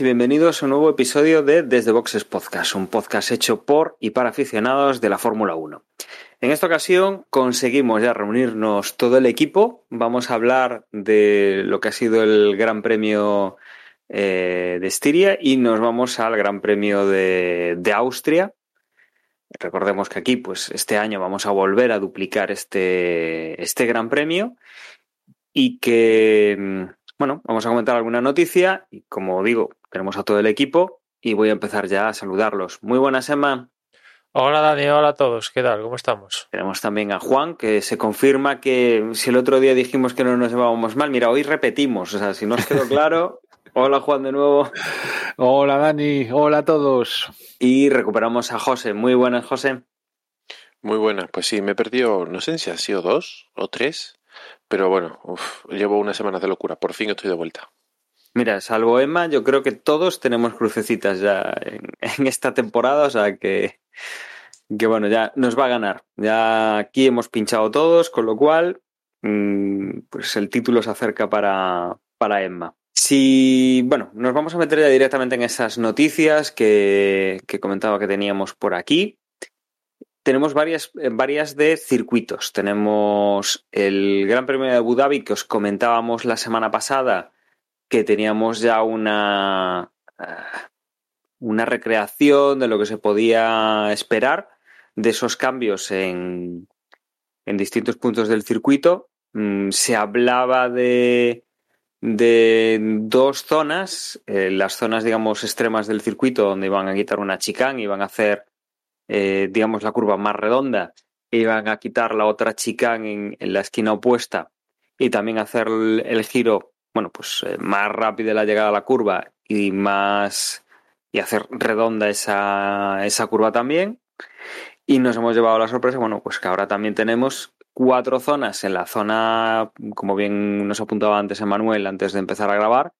y bienvenidos a un nuevo episodio de Desde Boxes Podcast, un podcast hecho por y para aficionados de la Fórmula 1. En esta ocasión conseguimos ya reunirnos todo el equipo. Vamos a hablar de lo que ha sido el Gran Premio eh, de Estiria y nos vamos al Gran Premio de, de Austria. Recordemos que aquí, pues este año vamos a volver a duplicar este, este Gran Premio y que mm, bueno, vamos a comentar alguna noticia y como digo, tenemos a todo el equipo y voy a empezar ya a saludarlos. Muy buenas, Emma. Hola Dani, hola a todos, ¿qué tal? ¿Cómo estamos? Tenemos también a Juan, que se confirma que si el otro día dijimos que no nos llevábamos mal, mira, hoy repetimos, o sea, si no os quedó claro, hola Juan de nuevo. Hola Dani, hola a todos. Y recuperamos a José. Muy buenas, José. Muy buenas, pues sí, me he perdido, no sé si ha sido dos o tres, pero bueno, uf, llevo unas semanas de locura. Por fin estoy de vuelta. Mira, salvo Emma, yo creo que todos tenemos crucecitas ya en, esta temporada, o sea que, que bueno, ya nos va a ganar. Ya aquí hemos pinchado todos, con lo cual, mmm, pues el título se acerca para, para Emma. Si, bueno, nos vamos a meter ya directamente en esas noticias que, que comentaba que teníamos por aquí tenemos varias, varias de circuitos. Tenemos el Gran Premio de Abu Dhabi que os comentábamos la semana pasada, que teníamos ya una, una recreación de lo que se podía esperar de esos cambios en, en distintos puntos del circuito. Se hablaba de, de dos zonas, eh, las zonas, digamos, extremas del circuito, donde iban a quitar una chicane, iban a hacer eh, digamos, la curva más redonda, iban a quitar la otra chicane en, la esquina opuesta y también hacer el giro, bueno, pues eh, más rápido la llegada a la curva y más y hacer redonda esa, esa curva también. Y nos hemos llevado la sorpresa, bueno, pues que ahora también tenemos cuatro zonas en la zona, como bien nos apuntaba antes Emanuel, antes de empezar a grabar,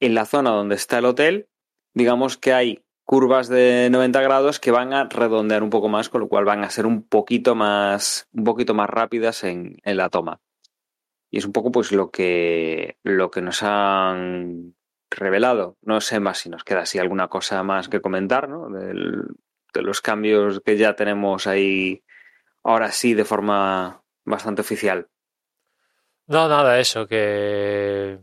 en la zona donde está el hotel, digamos que hay curvas de 90 grados que van a redondear un poco más, con lo cual van a ser un poquito más, un poquito más rápidas en, en la toma. Y es un poco pues lo que, lo que nos han revelado. No sé más si nos queda así alguna cosa más que comentar, ¿no? De los cambios que ya tenemos ahí ahora sí de forma bastante oficial. No, nada, eso, que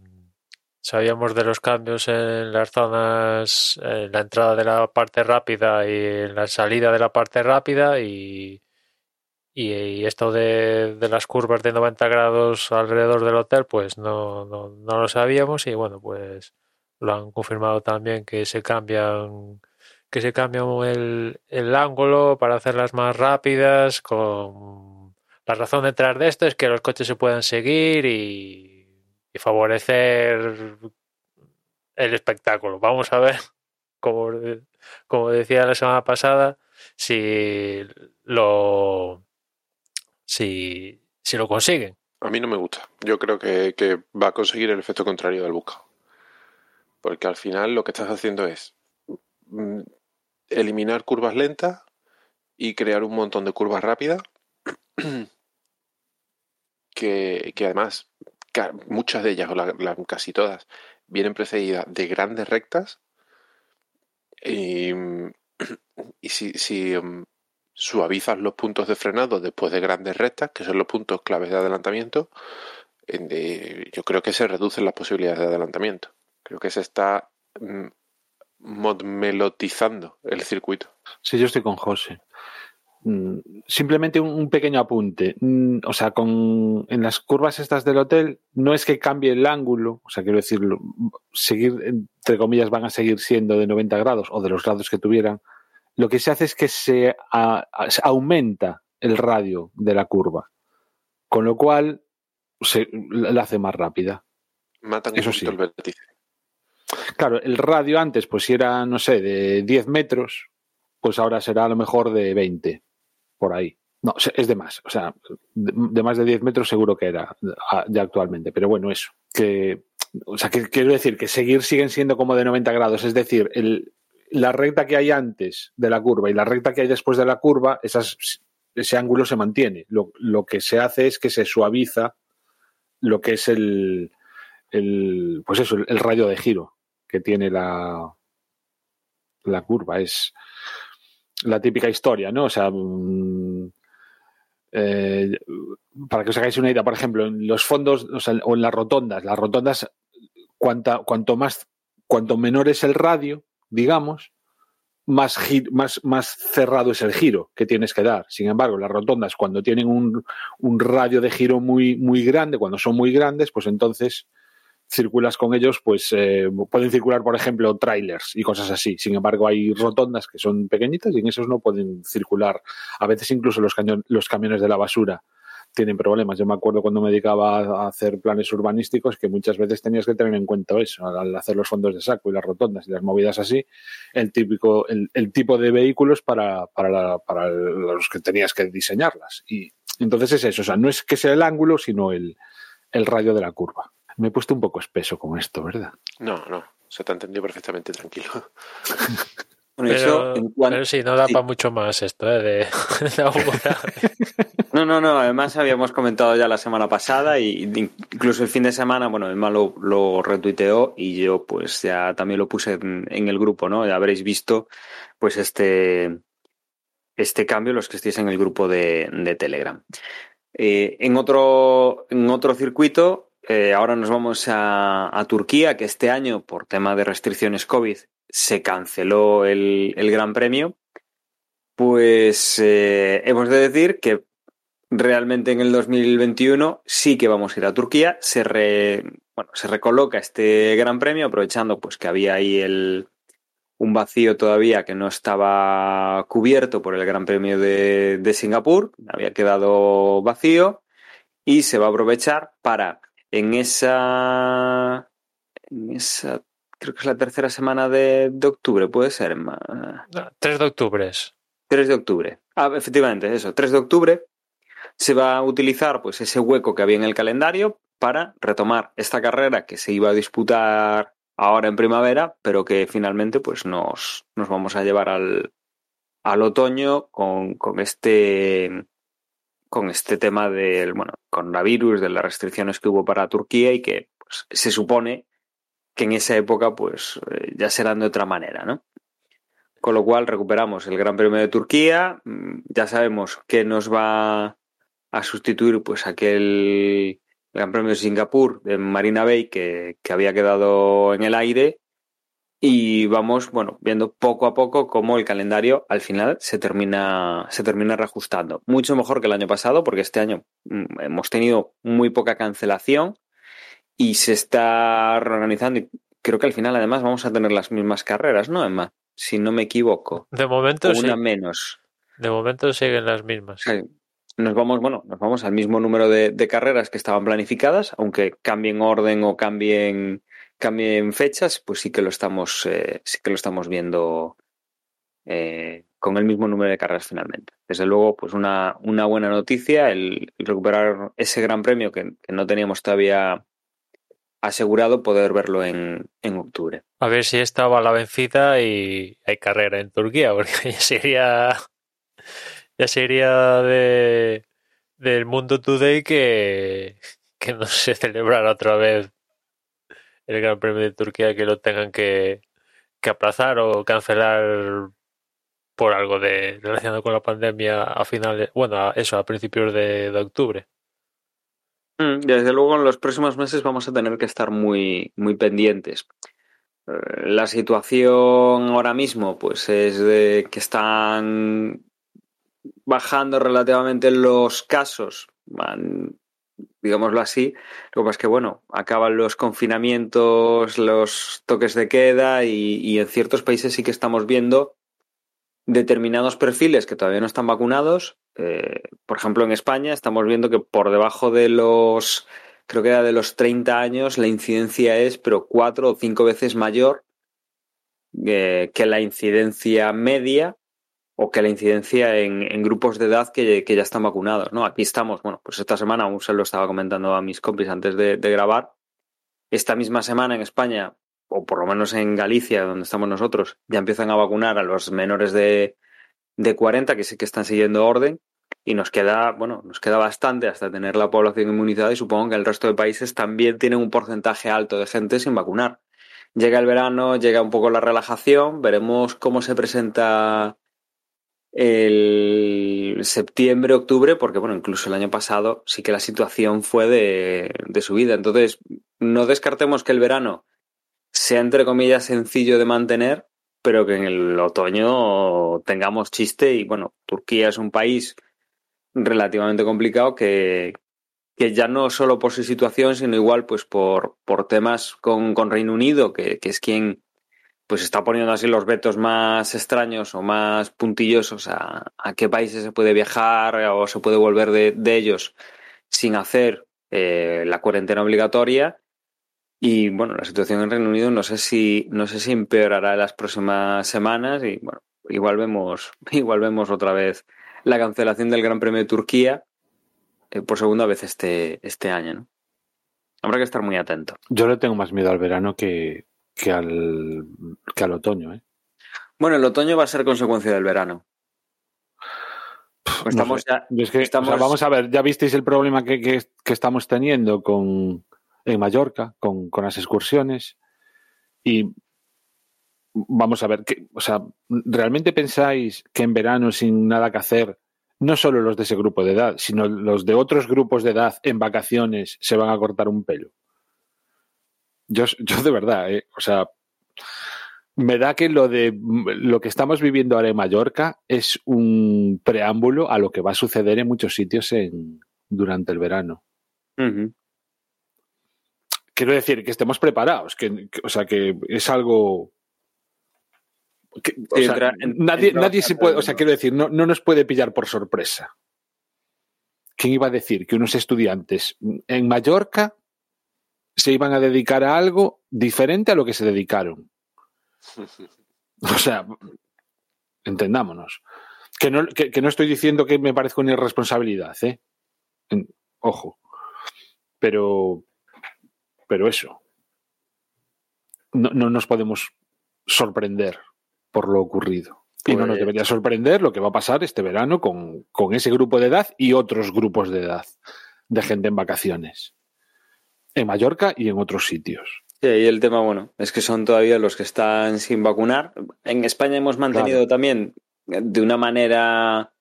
Sabíamos de los cambios en las zonas, en la entrada de la parte rápida y en la salida de la parte rápida y, y, esto de, de, las curvas de 90 grados alrededor del hotel, pues no, no, no, lo sabíamos y bueno, pues lo han confirmado también que se cambian que se cambia el, el ángulo para hacerlas más rápidas con la razón detrás de esto es que los coches se puedan seguir y y favorecer el espectáculo. Vamos a ver, como, como decía la semana pasada, si lo si, si lo consiguen. A mí no me gusta. Yo creo que, que va a conseguir el efecto contrario del buscado. Porque al final lo que estás haciendo es mm, eliminar curvas lentas y crear un montón de curvas rápidas que, que además muchas de ellas, o la, casi todas, vienen precedidas de grandes rectas. Y, y si, si um, suavizas los puntos de frenado después de grandes rectas, que son los puntos claves de adelantamiento, de, yo creo que se reducen las posibilidades de adelantamiento. Creo que se está mm, melotizando el circuito. Sí, yo estoy con José. Mm, simplemente un, pequeño apunte. Mm, o sea, con, en las curvas estas del hotel, no es que cambie el ángulo, o sea, quiero decir, seguir, entre comillas, van a seguir siendo de 90 grados o de los grados que tuvieran. Lo que se hace es que se, a, a, se aumenta el radio de la curva, con lo cual se la hace más rápida. Matan Eso sí. el vértice. Claro, el radio antes, pues si era, no sé, de 10 metros, pues ahora será a lo mejor de 20 por ahí. No, es de más. O sea, de, más de 10 metros seguro que era ya actualmente. Pero bueno, eso. Que, o sea, que quiero decir que seguir siguen siendo como de 90 grados. Es decir, el, la recta que hay antes de la curva y la recta que hay después de la curva, esas, ese ángulo se mantiene. Lo, lo que se hace es que se suaviza lo que es el, el pues eso, el radio de giro que tiene la, la curva. Es la típica historia, ¿no? O sea, mm, eh, para que os hagáis una idea, por ejemplo, en los fondos o, en las rotondas, las rotondas, cuanta, cuanto más, cuanto menor es el radio, digamos, más, más, más cerrado es el giro que tienes que dar. Sin embargo, las rotondas, cuando tienen un, un radio de giro muy, muy grande, cuando son muy grandes, pues entonces circulas con ellos, pues eh, pueden circular, por ejemplo, trailers y cosas así. Sin embargo, hay rotondas que son pequeñitas y en esos no pueden circular. A veces incluso los, los camiones de la basura tienen problemas. Yo me acuerdo cuando me dedicaba a hacer planes urbanísticos que muchas veces tenías que tener en cuenta eso, al hacer los fondos de saco y las rotondas y las movidas así, el típico, el, tipo de vehículos para, para, para los que tenías que diseñarlas. Y entonces es eso, o sea, no es que sea el ángulo, sino el, el radio de la curva. Me he puesto un poco espeso con esto, ¿verdad? No, no, se te ha entendido perfectamente tranquilo. pero, sí, no da para mucho más esto, ¿eh? De, no, no, no. Además, habíamos comentado ya la semana pasada y incluso el fin de semana, bueno, Emma lo, lo retuiteó y yo, pues ya también lo puse en, el grupo, ¿no? Ya habréis visto, pues este, este cambio, los que estéis en el grupo de, Telegram. Eh, en, otro, en otro circuito, eh, ahora nos vamos a, Turquía, que este año, por tema de restricciones COVID, se canceló el, Gran Premio. Pues eh, hemos de decir que realmente en el 2021 sí que vamos a ir a Turquía. Se, bueno, se recoloca este Gran Premio, aprovechando pues que había ahí el, un vacío todavía que no estaba cubierto por el Gran Premio de, de Singapur, había quedado vacío y se va a aprovechar para en esa, en esa, creo que es la tercera semana de, octubre, puede ser. 3 de octubre. 3 de octubre. Ah, efectivamente, eso, 3 de octubre se va a utilizar pues ese hueco que había en el calendario para retomar esta carrera que se iba a disputar ahora en primavera, pero que finalmente pues nos, nos vamos a llevar al, al otoño con, con este con este tema del bueno, coronavirus, de las restricciones que hubo para Turquía y que pues, se supone que en esa época pues eh, ya serán de otra manera, ¿no? Con lo cual recuperamos el Gran Premio de Turquía, mm, ya sabemos que nos va a sustituir pues aquel Gran Premio de Singapur de Marina Bay que, que había quedado en el aire y vamos, bueno, viendo poco a poco cómo el calendario al final se termina, se termina reajustando. Mucho mejor que el año pasado, porque este año mm, hemos tenido muy poca cancelación y se está reorganizando. Y creo que al final, además, vamos a tener las mismas carreras, ¿no, Emma? Si no me equivoco. De momento una menos. De momento siguen las mismas. Nos vamos, bueno, nos vamos al mismo número de, de carreras que estaban planificadas, aunque cambien orden o cambien cambien fechas, pues sí que lo estamos, eh, sí que lo estamos viendo eh, con el mismo número de carreras finalmente. Desde luego, pues una, una buena noticia el, recuperar ese gran premio que, no teníamos todavía asegurado poder verlo en, en, octubre. A ver si estaba la vencida y hay carrera en Turquía, porque ya sería ya sería de del mundo today que, que no se celebrara otra vez el Gran Premio de Turquía que lo tengan que, aplazar o cancelar por algo de relacionado con la pandemia a finales, bueno, eso, a principios de, octubre. Mm, desde luego, en los próximos meses vamos a tener que estar muy, muy pendientes. Eh, la situación ahora mismo, pues, es de que están bajando relativamente los casos, van digámoslo así. Lo que pasa es que, bueno, acaban los confinamientos, los toques de queda y, en ciertos países sí que estamos viendo determinados perfiles que todavía no están vacunados. Eh, por ejemplo, en España estamos viendo que por debajo de los, creo que era de los 30 años, la incidencia es, pero cuatro o cinco veces mayor eh, que la incidencia media o que la incidencia en, grupos de edad que, ya están vacunados, ¿no? Aquí estamos, bueno, pues esta semana aún se lo estaba comentando a mis compis antes de, de grabar. Esta misma semana en España, o por lo menos en Galicia, donde estamos nosotros, ya empiezan a vacunar a los menores de, de 40, que sí que están siguiendo orden, y nos queda, bueno, nos queda bastante hasta tener la población inmunizada y supongo que el resto de países también tienen un porcentaje alto de gente sin vacunar. Llega el verano, llega un poco la relajación, veremos cómo se presenta el septiembre, octubre, porque bueno, incluso el año pasado sí que la situación fue de, de subida. Entonces, no descartemos que el verano sea entre comillas sencillo de mantener, pero que en el otoño tengamos chiste y bueno, Turquía es un país relativamente complicado que, que ya no solo por su situación, sino igual pues por, por temas con, con Reino Unido, que, que, es quien pues está poniendo así los vetos más extraños o más puntillosos a, a qué países se puede viajar o se puede volver de, de ellos sin hacer eh, la cuarentena obligatoria. Y bueno, la situación en Reino Unido no sé si, no sé si empeorará en las próximas semanas y bueno, igual vemos, igual vemos otra vez la cancelación del Gran Premio de Turquía eh, por segunda vez este, este año. ¿no? Habrá que estar muy atento. Yo le tengo más miedo al verano que, que, al, que al otoño. ¿eh? Bueno, el otoño va a ser consecuencia del verano. Pues estamos no sé. ya, es que, estamos... O sea, vamos a ver, ya visteis el problema que, que, que estamos teniendo con, en Mallorca, con, con las excursiones. Y vamos a ver, que, o sea, ¿realmente pensáis que en verano sin nada que hacer, no solo los de ese grupo de edad, sino los de otros grupos de edad en vacaciones se van a cortar un pelo? Yo, yo de verdad, ¿eh? o sea, me da que lo de lo que estamos viviendo ahora en Mallorca es un preámbulo a lo que va a suceder en muchos sitios en, durante el verano. Uh -huh. Quiero decir que estemos preparados, que, que, o sea, que es algo que, o sea, entra, nadie, entra nadie se puede, o sea, quiero decir, no, no nos puede pillar por sorpresa. ¿Quién iba a decir que unos estudiantes en Mallorca se iban a dedicar a algo diferente a lo que se dedicaron? O sea, entendámonos. Que no, que, que no estoy diciendo que me parezca una irresponsabilidad, ¿eh? Ojo. Pero, pero eso. No, no nos podemos sorprender por lo ocurrido. Y no nos Pues debería sorprender lo que va a pasar este verano con, con, ese grupo de edad y otros grupos de edad de gente en vacaciones. En Mallorca y en otros sitios. Sí, y el tema, bueno, es que son todavía los que están sin vacunar. En España hemos mantenido claro. también de una manera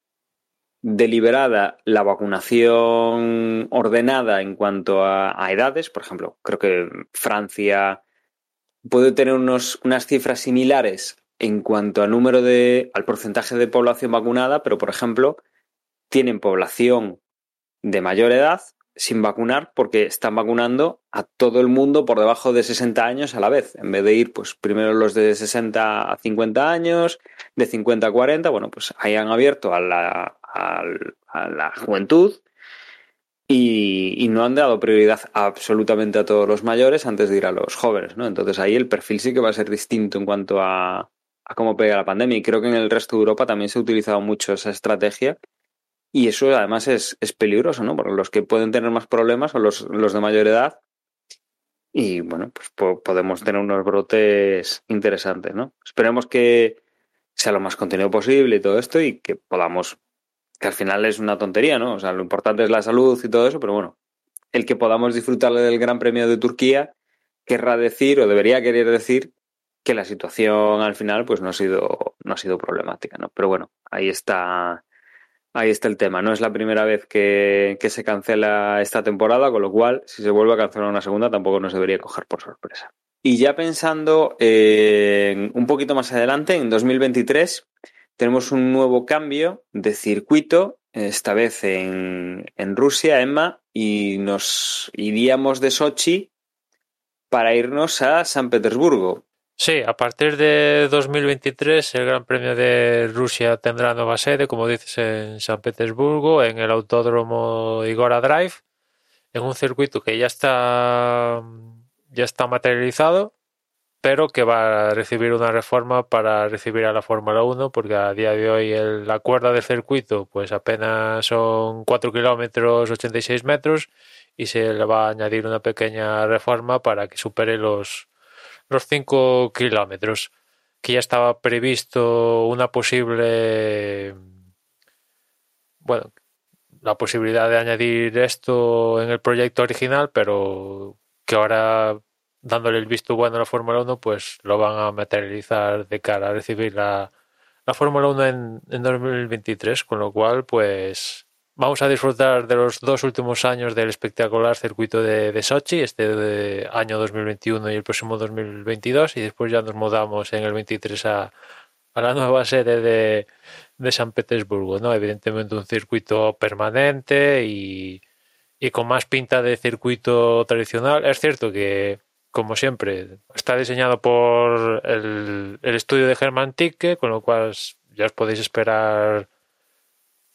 deliberada la vacunación ordenada en cuanto a, a edades. Por ejemplo, creo que Francia puede tener unos, unas cifras similares en cuanto al número de, al porcentaje de población vacunada, pero por ejemplo, tienen población de mayor edad sin vacunar porque están vacunando a todo el mundo por debajo de 60 años a la vez, en vez de ir pues primero los de 60 a 50 años, de 50 a 40, bueno, pues ahí han abierto a la, a, la juventud y, y, no han dado prioridad absolutamente a todos los mayores antes de ir a los jóvenes, ¿no? Entonces ahí el perfil sí que va a ser distinto en cuanto a, a cómo pega la pandemia. Y creo que en el resto de Europa también se ha utilizado mucho esa estrategia. Y eso además es, es peligroso, ¿no? Porque los que pueden tener más problemas son los, los de mayor edad. Y bueno, pues po podemos tener unos brotes interesantes, ¿no? Esperemos que sea lo más contenido posible y todo esto y que podamos, que al final es una tontería, ¿no? O sea, lo importante es la salud y todo eso, pero bueno, el que podamos disfrutar del Gran Premio de Turquía querrá decir o debería querer decir que la situación al final pues no ha sido no ha sido problemática no pero bueno ahí está ahí está el tema. No es la primera vez que, se cancela esta temporada con lo cual si se vuelve a cancelar una segunda tampoco nos debería coger por sorpresa. Y ya pensando en un poquito más adelante en 2023 tenemos un nuevo cambio de circuito esta vez en, en Rusia Emma y nos iríamos de Sochi para irnos a San Petersburgo Sí, a partir de 2023 el Gran Premio de Rusia tendrá nueva sede, como dices, en San Petersburgo, en el Autódromo Igora Drive, en un circuito que ya está ya está materializado pero que va a recibir una reforma para recibir a la Fórmula 1, porque a día de hoy el, la cuerda del circuito pues apenas son 4 kilómetros 86 metros y se le va a añadir una pequeña reforma para que supere los, los 5 kilómetros, que ya estaba previsto una posible, bueno, la posibilidad de añadir esto en el proyecto original, pero que ahora dándole el visto bueno a la Fórmula 1, pues lo van a materializar de cara a recibir la, la Fórmula 1 en, en 2023, con lo cual, pues vamos a disfrutar de los dos últimos años del espectacular circuito de, Sochi, este de año 2021 y el próximo 2022, y después ya nos mudamos en el 23 a, a la nueva sede de, de San Petersburgo, ¿no? Evidentemente un circuito permanente y, y con más pinta de circuito tradicional. Es cierto que como siempre, está diseñado por el, el estudio de Herman Ticke, con lo cual ya os podéis esperar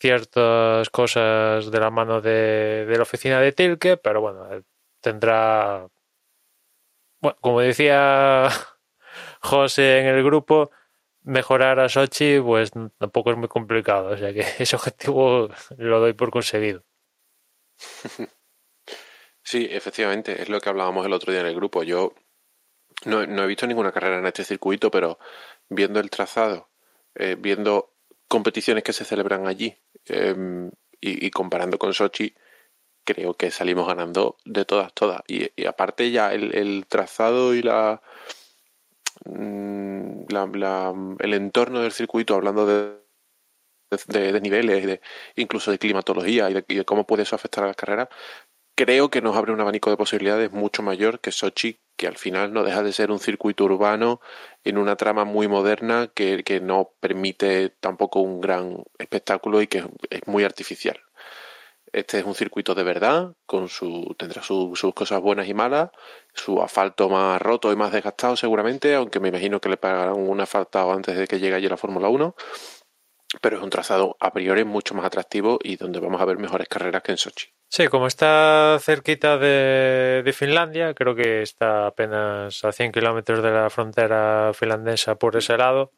ciertas cosas de la mano de, de la oficina de Tilke, pero bueno, tendrá, bueno, como decía José en el grupo, mejorar a Sochi, pues tampoco es muy complicado, o sea que ese objetivo lo doy por conseguido. Sí, efectivamente, es lo que hablábamos el otro día en el grupo. Yo no, no he visto ninguna carrera en este circuito, pero viendo el trazado, eh, viendo competiciones que se celebran allí eh, y, comparando con Sochi, creo que salimos ganando de todas, todas. Y, aparte ya el, trazado y la, mm, la, la, el entorno del circuito, hablando de, de, de niveles, de, incluso de climatología y de, cómo puede eso afectar a las carreras, creo que nos abre un abanico de posibilidades mucho mayor que Sochi, que al final no deja de ser un circuito urbano en una trama muy moderna que, que no permite tampoco un gran espectáculo y que es muy artificial. Este es un circuito de verdad, con su, tendrá su, sus cosas buenas y malas, su asfalto más roto y más desgastado seguramente, aunque me imagino que le pagarán un asfaltado antes de que llegue allí la Fórmula 1, pero es un trazado a priori mucho más atractivo y donde vamos a ver mejores carreras que en Sochi. Sí, como está cerquita de, Finlandia, creo que está apenas a 100 kilómetros de la frontera finlandesa por ese lado,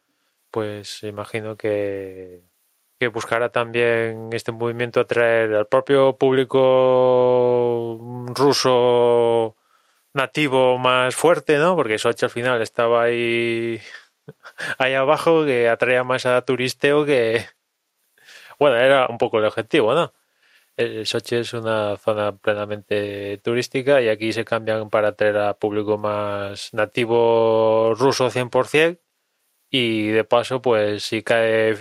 pues imagino que, que buscará también este movimiento atraer al propio público ruso nativo más fuerte, ¿no? Porque Sochi al final estaba ahí, ahí abajo, que atraía más a turisteo que... Bueno, era un poco el objetivo, ¿no? El Sochi es una zona plenamente turística y aquí se cambian para atraer a público más nativo ruso 100% y de paso pues si cae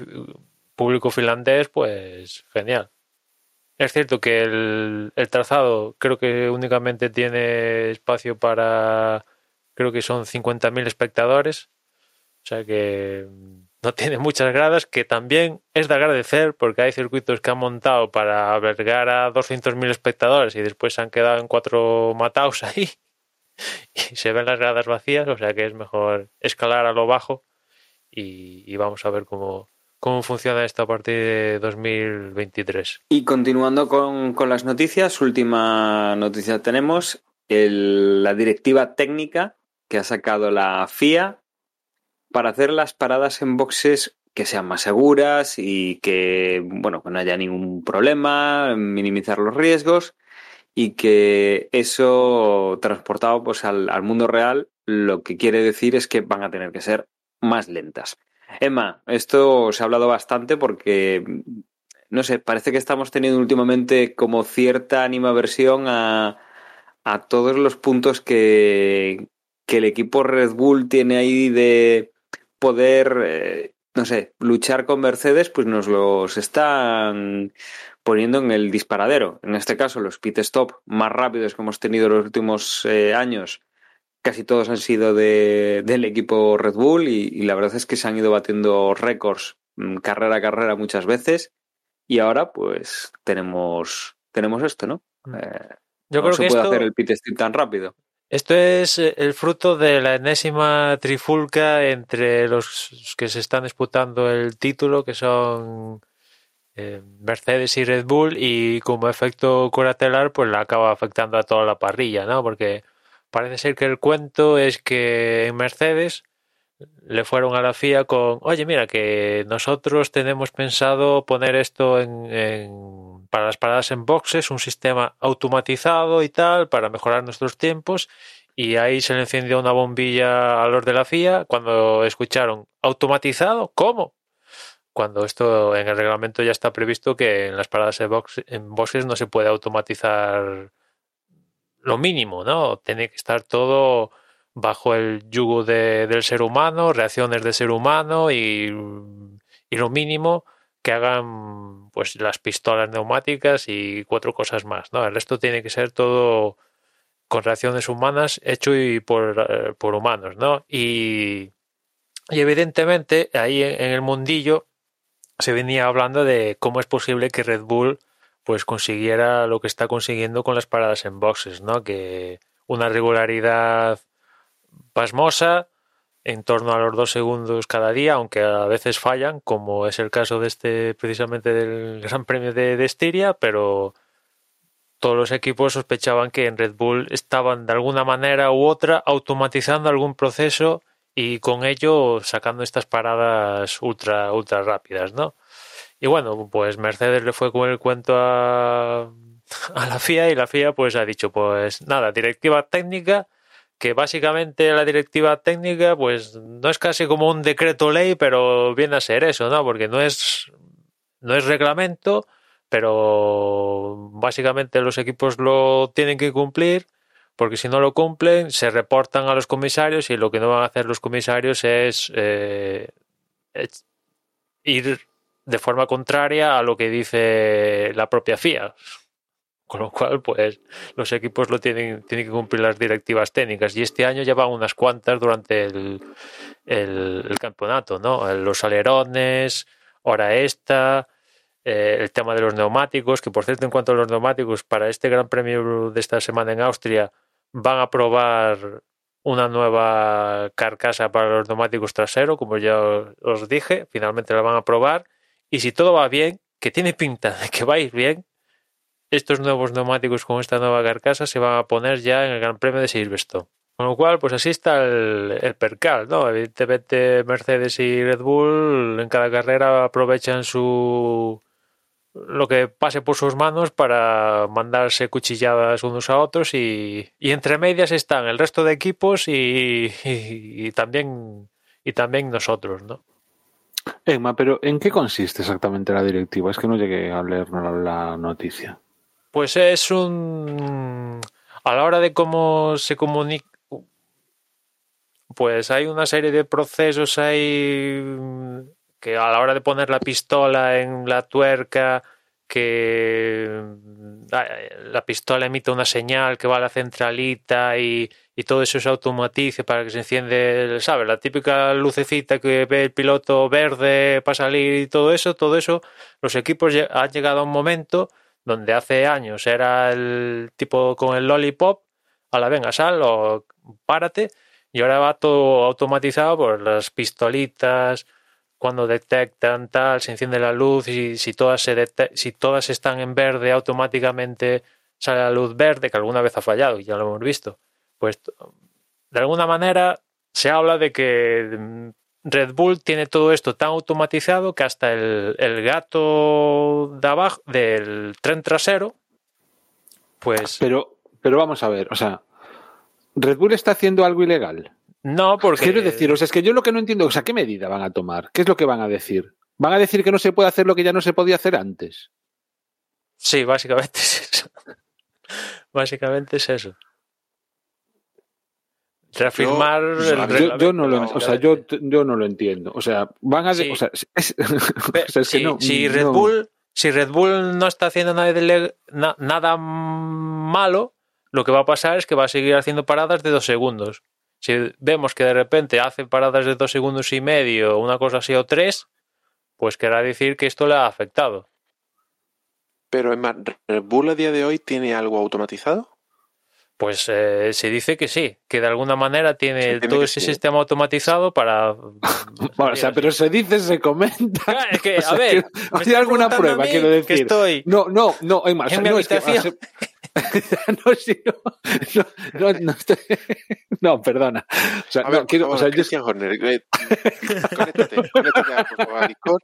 público finlandés pues genial. Es cierto que el, el trazado creo que únicamente tiene espacio para creo que son 50.000 espectadores o sea que no tiene muchas gradas, que también es de agradecer porque hay circuitos que han montado para albergar a 200.000 espectadores y después se han quedado en cuatro mataos ahí y se ven las gradas vacías, o sea que es mejor escalar a lo bajo y, vamos a ver cómo, cómo funciona esto a partir de 2023. Y continuando con, con las noticias, última noticia tenemos, el, la directiva técnica que ha sacado la FIA para hacer las paradas en boxes que sean más seguras y que, bueno, que no haya ningún problema, minimizar los riesgos y que eso transportado pues al, mundo real lo que quiere decir es que van a tener que ser más lentas. Emma, esto se ha hablado bastante porque, no sé, parece que estamos teniendo últimamente como cierta animaversión a, a todos los puntos que, que el equipo Red Bull tiene ahí de poder, eh, no sé, luchar con Mercedes, pues nos los están poniendo en el disparadero. En este caso, los pit stop más rápidos que hemos tenido en los últimos eh, años, casi todos han sido de, del equipo Red Bull y, y, la verdad es que se han ido batiendo récords mm, carrera a carrera muchas veces y ahora pues tenemos, tenemos esto, ¿no? Mm. Eh, Yo no creo se que puede esto... hacer el pit stop tan rápido. Esto es eh, el fruto de la enésima trifulca entre los que se están disputando el título, que son eh, Mercedes y Red Bull, y como efecto colateral, pues la acaba afectando a toda la parrilla, ¿no? Porque parece ser que el cuento es que en Mercedes le fueron a la FIA con, oye, mira, que nosotros tenemos pensado poner esto en, para las paradas en boxes, un sistema automatizado y tal, para mejorar nuestros tiempos. Y ahí se le encendió una bombilla a los de la FIA cuando escucharon, ¿automatizado? ¿Cómo? Cuando esto en el reglamento ya está previsto que en las paradas en, box, en boxes no se puede automatizar lo mínimo, ¿no? Tiene que estar todo bajo el yugo de, del ser humano, reacciones del ser humano y, lo mínimo que hagan pues las pistolas neumáticas y cuatro cosas más, ¿no? El resto tiene que ser todo con reacciones humanas hecho y por, por humanos, ¿no? Y, y evidentemente ahí en, en el mundillo se venía hablando de cómo es posible que Red Bull pues consiguiera lo que está consiguiendo con las paradas en boxes, ¿no? Que una regularidad pasmosa en torno a los dos segundos cada día, aunque a veces fallan, como es el caso de este precisamente del Gran Premio de, Estiria, pero todos los equipos sospechaban que en Red Bull estaban de alguna manera u otra automatizando algún proceso y con ello sacando estas paradas ultra ultra rápidas, ¿no? Y bueno, pues Mercedes le fue con el cuento a, a la FIA y la FIA pues ha dicho, pues nada, directiva técnica, que básicamente la directiva técnica pues no es casi como un decreto ley, pero viene a ser eso, ¿no? Porque no es, no es reglamento, pero básicamente los equipos lo tienen que cumplir porque si no lo cumplen se reportan a los comisarios y lo que no van a hacer los comisarios es, eh, es ir de forma contraria a lo que dice la propia FIA. Con lo cual, pues los equipos lo tienen, tienen que cumplir las directivas técnicas. Y este año ya van unas cuantas durante el, el, campeonato, ¿no? Los alerones, hora esta, eh, el tema de los neumáticos, que por cierto, en cuanto a los neumáticos, para este Gran Premio de esta semana en Austria, van a probar una nueva carcasa para los neumáticos traseros, como ya os dije, finalmente la van a probar. Y si todo va bien, que tiene pinta de que va a ir bien, estos nuevos neumáticos con esta nueva carcasa se van a poner ya en el Gran Premio de Silverstone. Con lo cual, pues así está el, percal, ¿no? Evidentemente Mercedes y Red Bull en cada carrera aprovechan su lo que pase por sus manos para mandarse cuchilladas unos a otros y, y entre medias están el resto de equipos y, y, y también y también nosotros, ¿no? Emma, pero ¿en qué consiste exactamente la directiva? Es que no llegué a leer la noticia. Pues es un... A la hora de cómo se comunica... Pues hay una serie de procesos ahí que a la hora de poner la pistola en la tuerca, que la pistola emite una señal que va a la centralita y, y todo eso se automatice para que se enciende, ¿sabes? La típica lucecita que ve el piloto verde para salir y todo eso, todo eso, los equipos han llegado a un momento donde hace años era el tipo con el lollipop, a la venga, sal o párate, y ahora va todo automatizado por las pistolitas, cuando detectan tal, se enciende la luz y si todas, se si todas están en verde automáticamente sale la luz verde, que alguna vez ha fallado, y ya lo hemos visto. Pues de alguna manera se habla de que Red Bull tiene todo esto tan automatizado que hasta el, el gato de abajo del tren trasero, pues. Pero, pero vamos a ver, o sea, ¿Red Bull está haciendo algo ilegal? No, porque. Quiero decir, o sea, es que yo lo que no entiendo, o sea, ¿qué medida van a tomar? ¿Qué es lo que van a decir? ¿Van a decir que no se puede hacer lo que ya no se podía hacer antes? Sí, básicamente es eso. básicamente es eso reafirmar yo, el yo, yo, no lo, o sea, yo, yo no lo entiendo. O sea, van a. Sí. O sea, es, Pe- o sea, es que si, no, si Red no- Bull si Red Bull no está haciendo nada, de le- na- nada malo, lo que va a pasar es que va a seguir haciendo paradas de dos segundos. Si vemos que de repente hace paradas de dos segundos y medio, una cosa así o tres, pues querrá decir que esto le ha afectado. Pero es más, ¿Red Bull a día de hoy tiene algo automatizado? Pues eh, se dice que sí, que de alguna manera tiene, Sí, tiene todo que ese sí. sistema automatizado para. Bueno, o sea, pero se dice, se comenta. Claro, es que, sea, a ver, que- ¿hay alguna prueba, quiero que decir? estoy No, no, no, o sea, en mi no, es que, habitación. no, sí, no, no, no, no estoy- no, perdona. O sea, A ver, no, quiero, por o favor, sea, yo- Christian Horner, eh, conéctate, conéctate a, por favor.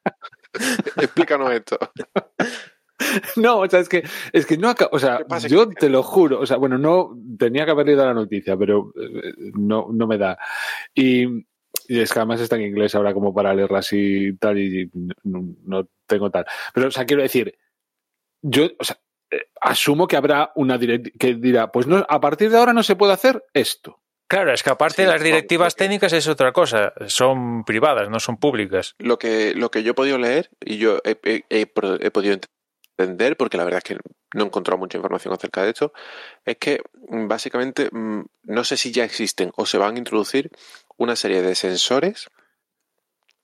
Explícanos esto. No, o sea, es que, es que no o sea, yo te lo juro, o sea, bueno, no, tenía que haber leído la noticia, pero eh, no, no me da. Y, y es que además está en inglés ahora como para leerla así y tal, y no, no tengo tal. Pero, o sea, quiero decir, yo, o sea, eh, asumo que habrá una direct que dirá, pues no, a partir de ahora no se puede hacer esto. Claro, es que aparte Sí, de las directivas porque- técnicas es otra cosa. Son privadas, no son públicas. Lo que, lo que yo he podido leer y yo he, he- he he podido entender, porque la verdad es que no he encontrado mucha información acerca de esto, es que mm, básicamente mm, no sé si ya existen o se van a introducir una serie de sensores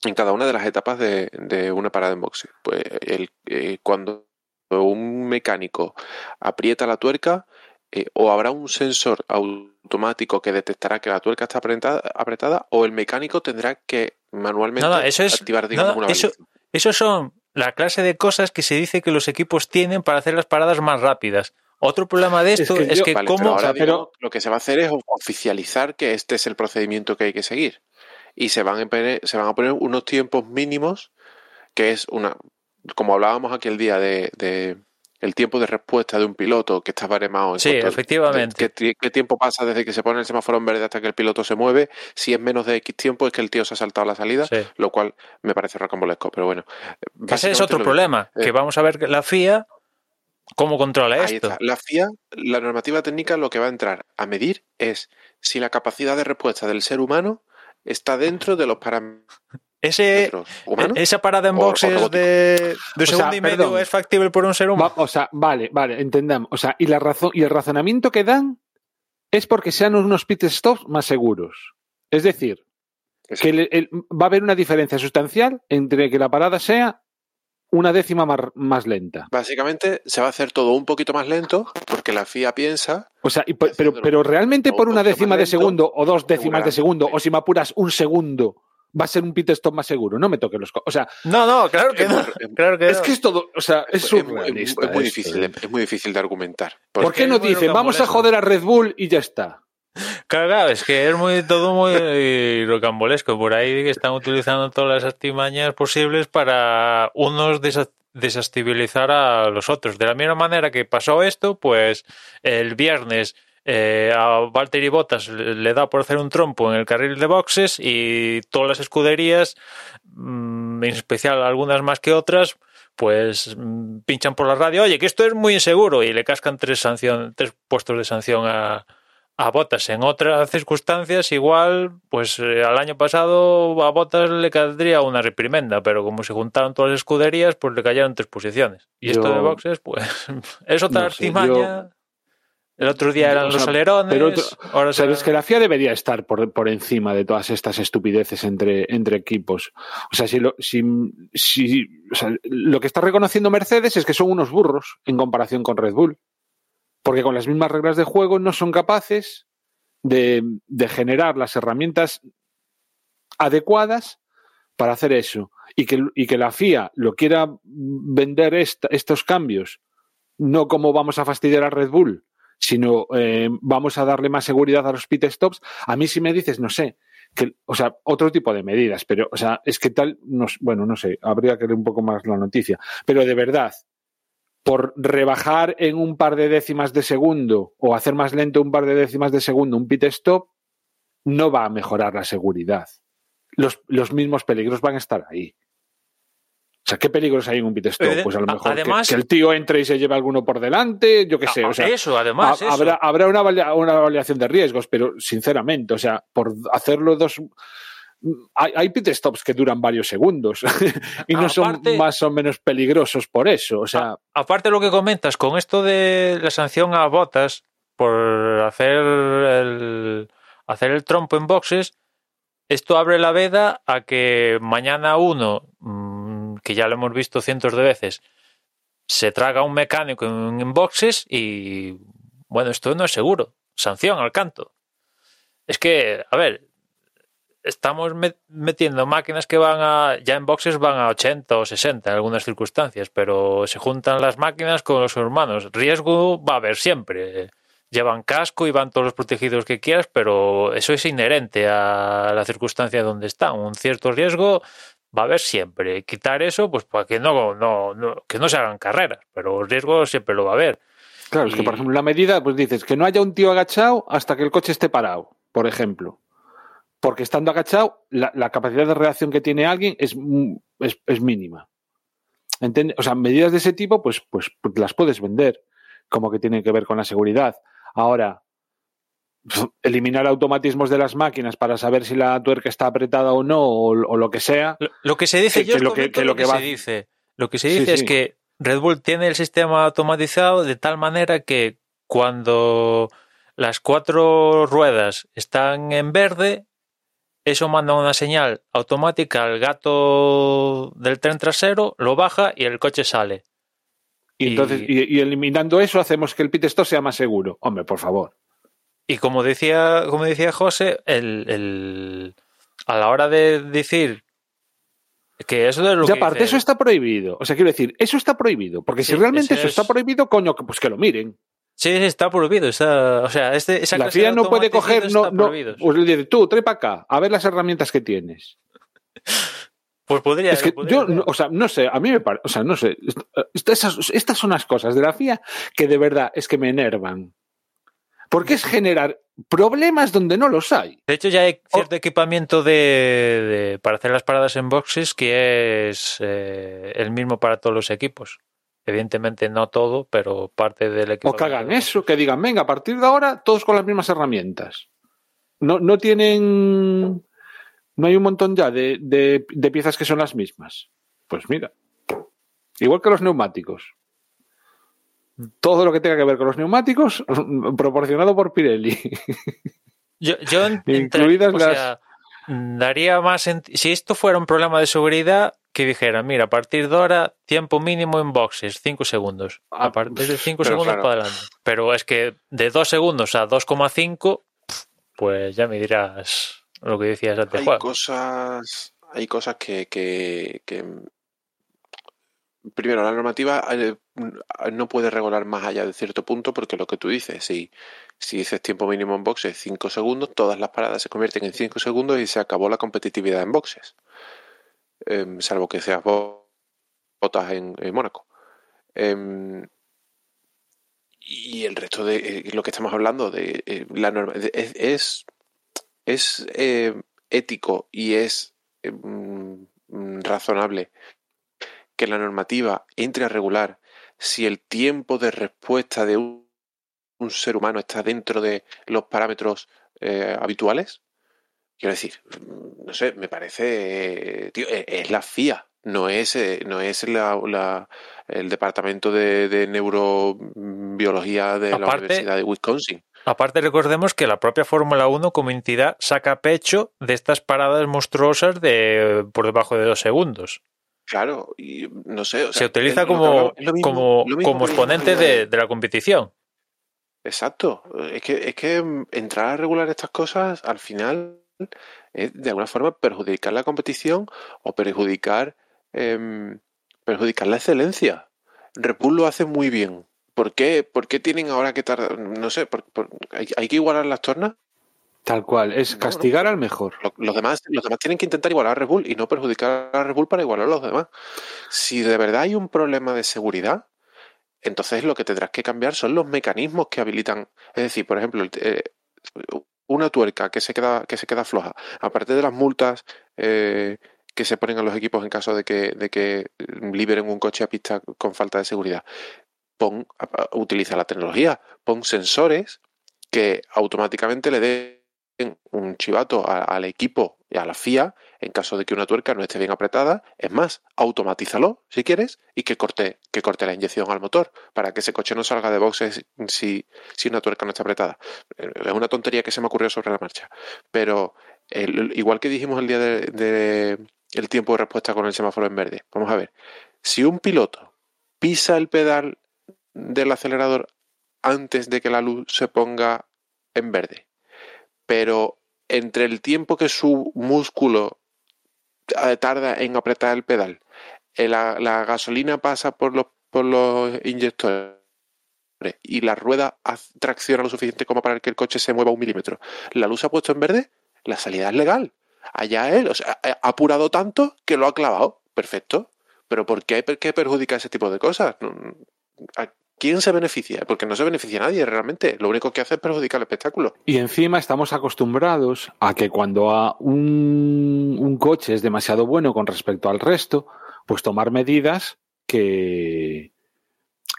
en cada una de las etapas de, de una parada en boxe. Pues el, eh, cuando un mecánico aprieta la tuerca, eh, o habrá un sensor automático que detectará que la tuerca está apretada, apretada o el mecánico tendrá que manualmente eso es- activar, digamos, no, una eso-. Esos son la clase de cosas que se dice que los equipos tienen para hacer las paradas más rápidas. Otro problema de Es esto que es yo- que, Vale, cómo... pero ahora o sea, pero- digamos, lo que se va a hacer es oficializar que este es el procedimiento que hay que seguir. Y se van a poner, se van a poner unos tiempos mínimos, que es una, como hablábamos aquel día de, de el tiempo de respuesta de un piloto que está baremado. en Sí, efectivamente. ¿Qué, tiempo pasa desde que se pone el semáforo en verde hasta que el piloto se mueve? Si es menos de X tiempo es que el tío se ha saltado la salida, Sí. lo cual me parece rocambolesco, pero bueno. Ese es otro problema, Eh, que vamos a ver la FIA cómo controla Ahí esto. está. La FIA, la normativa técnica, lo que va a entrar a medir es si la capacidad de respuesta del ser humano está dentro de los parámetros Ese, humanos. esa parada en boxes de, de O sea, segundo y medio perdón. es factible por un ser humano. Va- o sea, vale, vale, entendamos. O sea, y la razón, y el razonamiento que dan es porque sean unos pit stops más seguros. Es decir, Es- que el- el- va a haber una diferencia sustancial entre que la parada sea una décima mar- más lenta. Básicamente se va a hacer todo un poquito más lento porque la FIA piensa O sea, y pero, pero realmente por una décima más de segundo o dos décimas de segundo, o si me apuras un segundo, va a ser un pit stop más seguro. No me toque los. O sea, No, no, claro que Es no. muy- es- Claro que es no. que es todo. O sea, es es, es muy esto, difícil, de- es muy difícil de argumentar. ¿Por qué no dicen vamos a joder a Red Bull y ya está? Claro, claro, es que es muy todo muy rocambolesco. Por ahí que están utilizando todas las artimañas posibles para unos desestabilizar a los otros. De la misma manera que pasó esto, pues el viernes eh, a Valtteri Bottas le le da por hacer un trompo en el carril de boxes y todas las escuderías, mm, en especial algunas más que otras, pues mm, pinchan por la radio, oye, que esto es muy inseguro y le cascan tres, sanción, tres puestos de sanción a, a Botas. En otras circunstancias, igual, pues eh, al año pasado a Botas le caería una reprimenda, pero como se juntaron todas las escuderías, pues le cayeron tres posiciones. Y esto de boxes, pues es otra No sé, artimaña. El otro día eran O los alerones, pero otro- ahora es que la FIA debería estar por, por encima de todas estas estupideces entre, entre equipos. O sea, si lo, si, si- o sea, lo que está reconociendo Mercedes es que son unos burros en comparación con Red Bull. Porque con las mismas reglas de juego no son capaces de, de generar las herramientas adecuadas para hacer eso. Y que, y que la FIA lo quiera vender esta- estos cambios, no como vamos a fastidiar a Red Bull, sino eh, vamos a darle más seguridad a los pit stops. A mí si me dices, no sé, que, o sea, otro tipo de medidas, pero, o sea, es que tal, no, bueno, no sé, habría que leer un poco más la noticia, pero de verdad, por rebajar en un par de décimas de segundo o hacer más lento un par de décimas de segundo un pit stop, no va a mejorar la seguridad. Los, los mismos peligros van a estar ahí. O sea, ¿qué peligros hay en un pit stop? Pues a lo mejor que- además- que, el tío entre y se lleve alguno por delante, yo qué sé. O sea, eso, además, ha- eso. Habrá, habrá una, una avaliación de riesgos, pero sinceramente, o sea, por hacerlo dos. Hay, hay pit stops que duran varios segundos y no son más o menos peligrosos por eso. O sea, Aparte de lo que comentas, con esto de la sanción a botas por hacer el, hacer el trompo en boxes, esto abre la veda a que mañana uno, mm, que ya lo hemos visto cientos de veces, se traga un mecánico en, boxes y, bueno, esto no es seguro. Sanción al canto. Es que, a ver, estamos metiendo máquinas que van a, ya en boxes van a 80 o 60 en algunas circunstancias, pero se juntan las máquinas con los humanos. Riesgo va a haber siempre. Llevan casco y van todos los protegidos que quieras, pero eso es inherente a la circunstancia donde están. Un cierto riesgo va a haber siempre. Quitar eso, pues para que no, no, que no se hagan carreras, pero el riesgo siempre lo va a haber. Claro, es que por ejemplo la medida, pues dices que no haya un tío agachado hasta que el coche esté parado, por ejemplo. Porque estando agachado, la, capacidad de reacción que tiene alguien es, es, mínima. O sea, medidas de ese tipo, pues, pues, pues las puedes vender, como que tienen que ver con la seguridad. Ahora, eliminar automatismos de las máquinas para saber si la tuerca está apretada o no, o, lo que sea. Lo, que se dice, yo lo que, lo que, se dice. Lo que se dice es que Red Bull tiene el sistema automatizado de tal manera que cuando las cuatro ruedas están en verde, eso manda una señal automática al gato del tren trasero, lo baja y el coche sale. Y, entonces, y, eliminando eso, hacemos que el pit stop sea más seguro. Hombre, por favor. Y como decía, como decía José, el, a la hora de decir que eso es lo ya aparte, eso está prohibido. O sea, quiero decir, eso está prohibido. Porque si realmente eso está prohibido, coño, pues que lo miren. Sí, está prohibido. Está, o sea, este, esa la FIA no puede coger, no, no, pues tú, trepa acá, a ver las herramientas que tienes. Pues podría. Es que yo, o sea, no sé, a mí me parece, o sea, no sé, estas, estas son las cosas de la FIA que de verdad es que me enervan. Porque es generar problemas donde no los hay. De hecho, ya hay cierto equipamiento de, para hacer las paradas en boxes que es eh, el mismo para todos los equipos. Evidentemente no todo, pero parte del equipo. O que hagan eso, que digan, venga, a partir de ahora todos con las mismas herramientas. No, no tienen. No hay un montón ya de, de piezas que son las mismas. Pues mira. Igual que los neumáticos todo lo que tenga que ver con los neumáticos proporcionado por Pirelli. Yo, Incluidas las... daría más si esto fuera un problema de seguridad que dijera, mira, a partir de ahora tiempo mínimo en boxes, 5 segundos. A ah, partir de 5 segundos para adelante. Pero es que de 2 segundos a 2,5 pues ya me dirás lo que decías antes. Hay cosas hay cosas que, que primero, la normativa eh, no puede regular más allá de cierto punto porque lo que tú dices, si, si dices tiempo mínimo en boxes 5 segundos, todas las paradas se convierten en 5 segundos y se acabó la competitividad en boxes. Em, salvo que seas botas en, Mónaco. Em, y el resto de eh, lo que estamos hablando de eh, la norma es, es, es ético y es em, razonable que la normativa entre a regular si el tiempo de respuesta de un, ser humano está dentro de los parámetros eh, habituales? Quiero decir, no sé, me parece, tío, e, es la FIA, no es, eh, no es la, el departamento de, neurobiología de la Universidad de Wisconsin. Aparte, recordemos que la propia Fórmula 1 como entidad saca pecho de estas paradas monstruosas de por debajo de dos segundos. Claro, y no sé. se utiliza como, como, como exponente de, la competición. Exacto. Es que, es que entrar a regular estas cosas al final es de alguna forma perjudicar la competición o perjudicar, em, perjudicar la excelencia. Red lo hace muy bien. ¿Por qué, ¿Por qué tienen ahora que tardar? No sé, hay, hay, que igualar las tornas? Tal cual, es castigar al mejor. Los demás, los demás tienen que intentar igualar a Red Bull y no perjudicar a Red Bull para igualar a los demás. Si de verdad hay un problema de seguridad, entonces lo que tendrás que cambiar son los mecanismos que habilitan. Es decir, por ejemplo, eh, una tuerca que se queda, que se queda floja, aparte de las multas eh, que se ponen a los equipos en caso de que, de que liberen un coche a pista con falta de seguridad, pon, utiliza la tecnología, pon sensores que automáticamente le den un chivato al equipo y a la FIA en caso de que una tuerca no esté bien apretada. Es más, automatízalo si quieres y que corte, que corte la inyección al motor para que ese coche no salga de boxes si, si una tuerca no está apretada. Es una tontería que se me ocurrió sobre la marcha. Pero igual que dijimos el día de, el tiempo de respuesta con el semáforo en verde. Vamos a ver. Si un piloto pisa el pedal del acelerador antes de que la luz se ponga en verde pero entre el tiempo que su músculo eh, tarda en apretar el pedal, eh, la, gasolina pasa por los, por los inyectores y la rueda tracciona lo suficiente como para que el coche se mueva un milímetro. La luz ha puesto en verde, la salida es legal. Allá él, o sea, ha apurado tanto que lo ha clavado. Perfecto. Pero ¿por qué, por qué perjudica ese tipo de cosas? No- ¿A quién se beneficia? Porque no se beneficia nadie realmente. Lo único que hace es perjudicar el espectáculo. Y encima estamos acostumbrados a que cuando a un, coche es demasiado bueno con respecto al resto, pues tomar medidas que,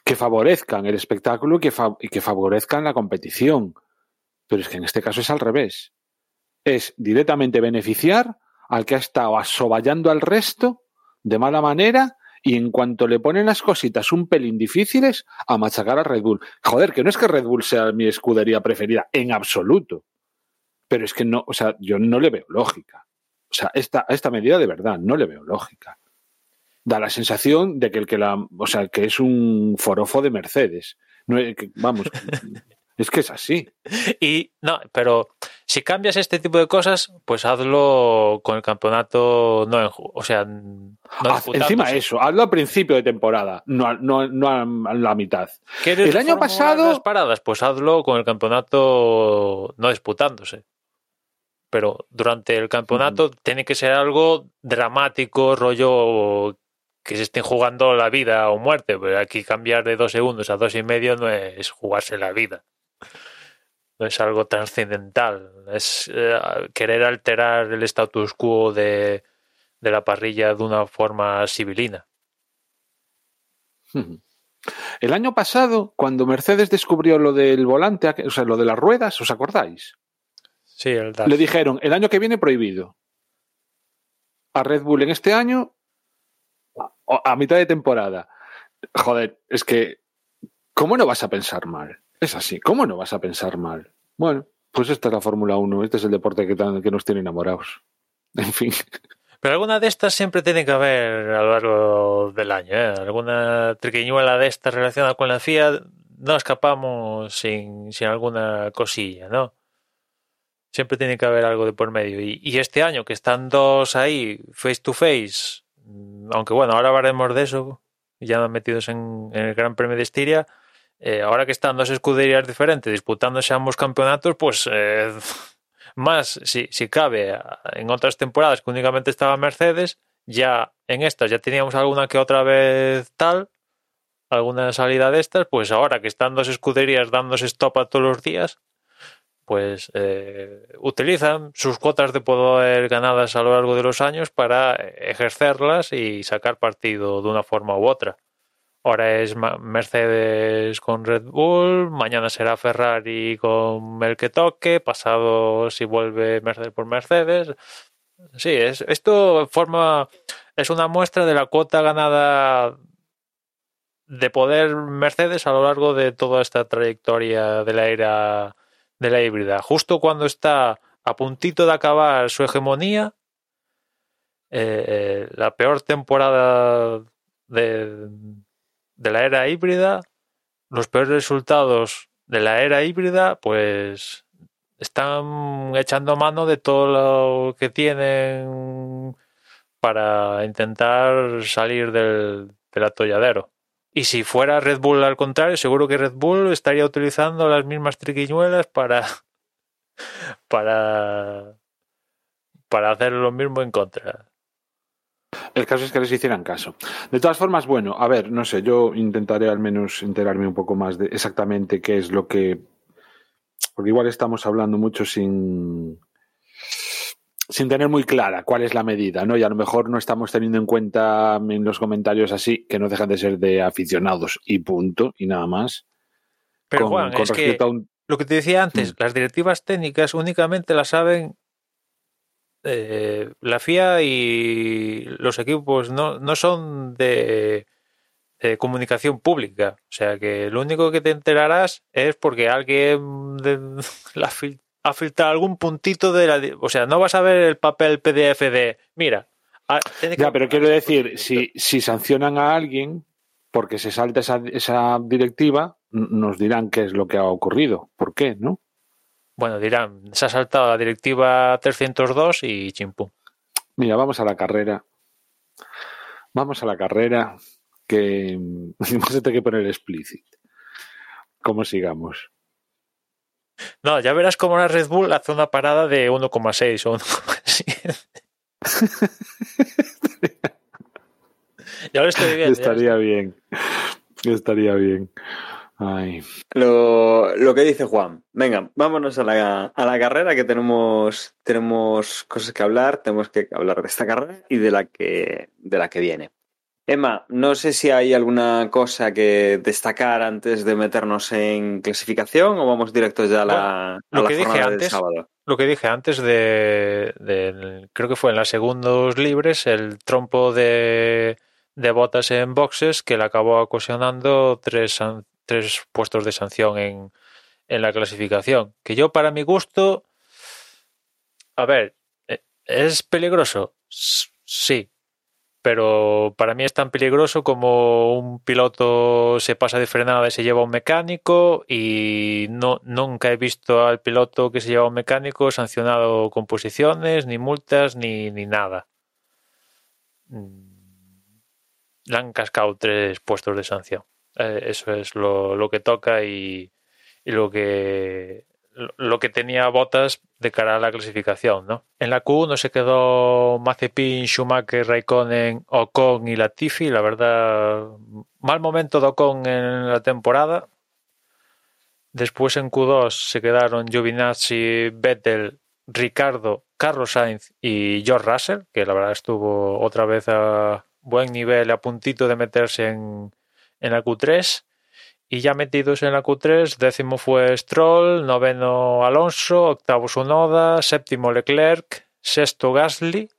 que favorezcan el espectáculo y que, y que favorezcan la competición. Pero es que en este caso es al revés. Es directamente beneficiar al que ha estado asoballando al resto de mala manera y en cuanto le ponen las cositas un pelín difíciles, a machacar a Red Bull. Joder, que no es que Red Bull sea mi escudería preferida, en absoluto. Pero es que no, o sea, yo no le veo lógica. O sea, esta, esta medida de verdad no le veo lógica. Da la sensación de que el que la, o sea, que es un forofo de Mercedes. No, que- vamos, es que es así. Y no, pero si cambias este tipo de cosas, pues hazlo con el campeonato no en o sea, no encima eso, hazlo a principio de temporada, no, no, no a la mitad. ¿Quieres el año pasado- las paradas, pues hazlo con el campeonato no disputándose. Pero durante el campeonato tiene que ser algo dramático, rollo que se estén jugando la vida o muerte. Pero aquí cambiar de dos segundos a dos y medio no es jugarse la vida. No es algo trascendental. Es eh, querer alterar el status quo de, de la parrilla de una forma civilina. El año pasado, cuando Mercedes descubrió lo del volante, o sea, lo de las ruedas, ¿os acordáis? Sí, el DAS. Le dijeron, el año que viene prohibido. A Red Bull en este año, a, a mitad de temporada. Joder, es que, ¿cómo no vas a pensar mal? Es así, ¿cómo no vas a pensar mal? Bueno, pues esta es la Fórmula 1, este es el deporte que, nos tiene enamorados. En fin. Pero alguna de estas siempre tiene que haber a lo largo del año. ¿eh? Alguna triquiñuela de estas relacionada con la FIA, no escapamos sin, sin alguna cosilla, ¿no? Siempre tiene que haber algo de por medio. Y, este año que están dos ahí, face to face, aunque bueno, ahora hablaremos de eso, ya metidos en el Gran Premio de Estiria, eh, ahora que están dos escuderías diferentes disputándose ambos campeonatos, pues eh, más si, si cabe en otras temporadas que únicamente estaba Mercedes, ya en estas ya teníamos alguna que otra vez tal, alguna salida de estas, pues ahora que están dos escuderías dándose stop a todos los días, pues eh, utilizan sus cuotas de poder ganadas a lo largo de los años para ejercerlas y sacar partido de una forma u otra. Ahora es Mercedes con Red Bull, mañana será Ferrari con el que toque, pasado si vuelve Mercedes por Mercedes. Sí, es, esto forma es una muestra de la cuota ganada de poder Mercedes a lo largo de toda esta trayectoria de la era de la híbrida. Justo cuando está a puntito de acabar su hegemonía, eh, la peor temporada de, de la era híbrida, los peores resultados de la era híbrida, pues están echando mano de todo lo que tienen para intentar salir del, del atolladero. Y si fuera Red Bull al contrario, seguro que Red Bull estaría utilizando las mismas triquiñuelas para para para hacer lo mismo en contra. El caso es que les hicieran caso. De todas formas, bueno, a ver, no sé, yo intentaré al menos enterarme un poco más de exactamente qué es lo que. Porque igual estamos hablando mucho sin. sin tener muy clara cuál es la medida, ¿no? Y a lo mejor no estamos teniendo en cuenta en los comentarios así, que no dejan de ser de aficionados y punto, y nada más. Pero con, Juan, con es que un. lo que te decía antes, Mm. las directivas técnicas únicamente las saben eh, la FIA y los equipos no, no son de, de comunicación pública. O sea que lo único que te enterarás es porque alguien de- la fil- ha filtrado algún puntito de la... O sea, no vas a ver el papel PDF de... Mira. que- Ya, pero quiero decir, si, si sancionan a alguien porque se salta esa, esa directiva, nos dirán qué es lo que ha ocurrido. ¿Por qué, no? Bueno, dirán, se ha saltado la directiva 302 y chimpú. Mira, vamos a la carrera. Vamos a la carrera que vamos a tener que poner explícit. ¿Cómo sigamos? No, ya verás cómo la Red Bull hace una parada de 1,6 o 1,7. ya lo estoy viendo. Estaría bien. Estaría bien. Ay. Lo, lo, que dice Juan. Venga, vámonos a la, a la, carrera que tenemos, tenemos cosas que hablar, tenemos que hablar de esta carrera y de la que, de la que viene. Emma, no sé si hay alguna cosa que destacar antes de meternos en clasificación o vamos directos ya a la, lo a la que dije del antes, sábado. Lo que dije antes de, de, creo que fue en las segundos libres, el trompo de, de botas en boxes que le acabó ocasionando tres, tres puestos de sanción en, en la clasificación. Que yo, para mi gusto, a ver, eh, ¿es peligroso? Sí, pero para mí es tan peligroso como un piloto se pasa de frenada y se lleva un mecánico y no nunca he visto al piloto que se lleva un mecánico sancionado con posiciones, ni multas, ni, ni nada. Le han cascado tres puestos de sanción. Eh, eso es lo, lo que toca y, lo que lo que tenía botas de cara a la clasificación, ¿no? En la Q1 se quedó Mazepin, Schumacher, Raikkonen, Ocon y Latifi, la verdad, mal momento de Ocon en la temporada. Después en Q2 se quedaron Giovinazzi, Vettel, Ricardo, Carlos Sainz y George Russell, que la verdad estuvo otra vez a buen nivel, a puntito de meterse en, en la Q3. Y ya metidos en la Q3, décimo fue Stroll, noveno Alonso, octavo Sunoda, séptimo Leclerc, sexto Gasly,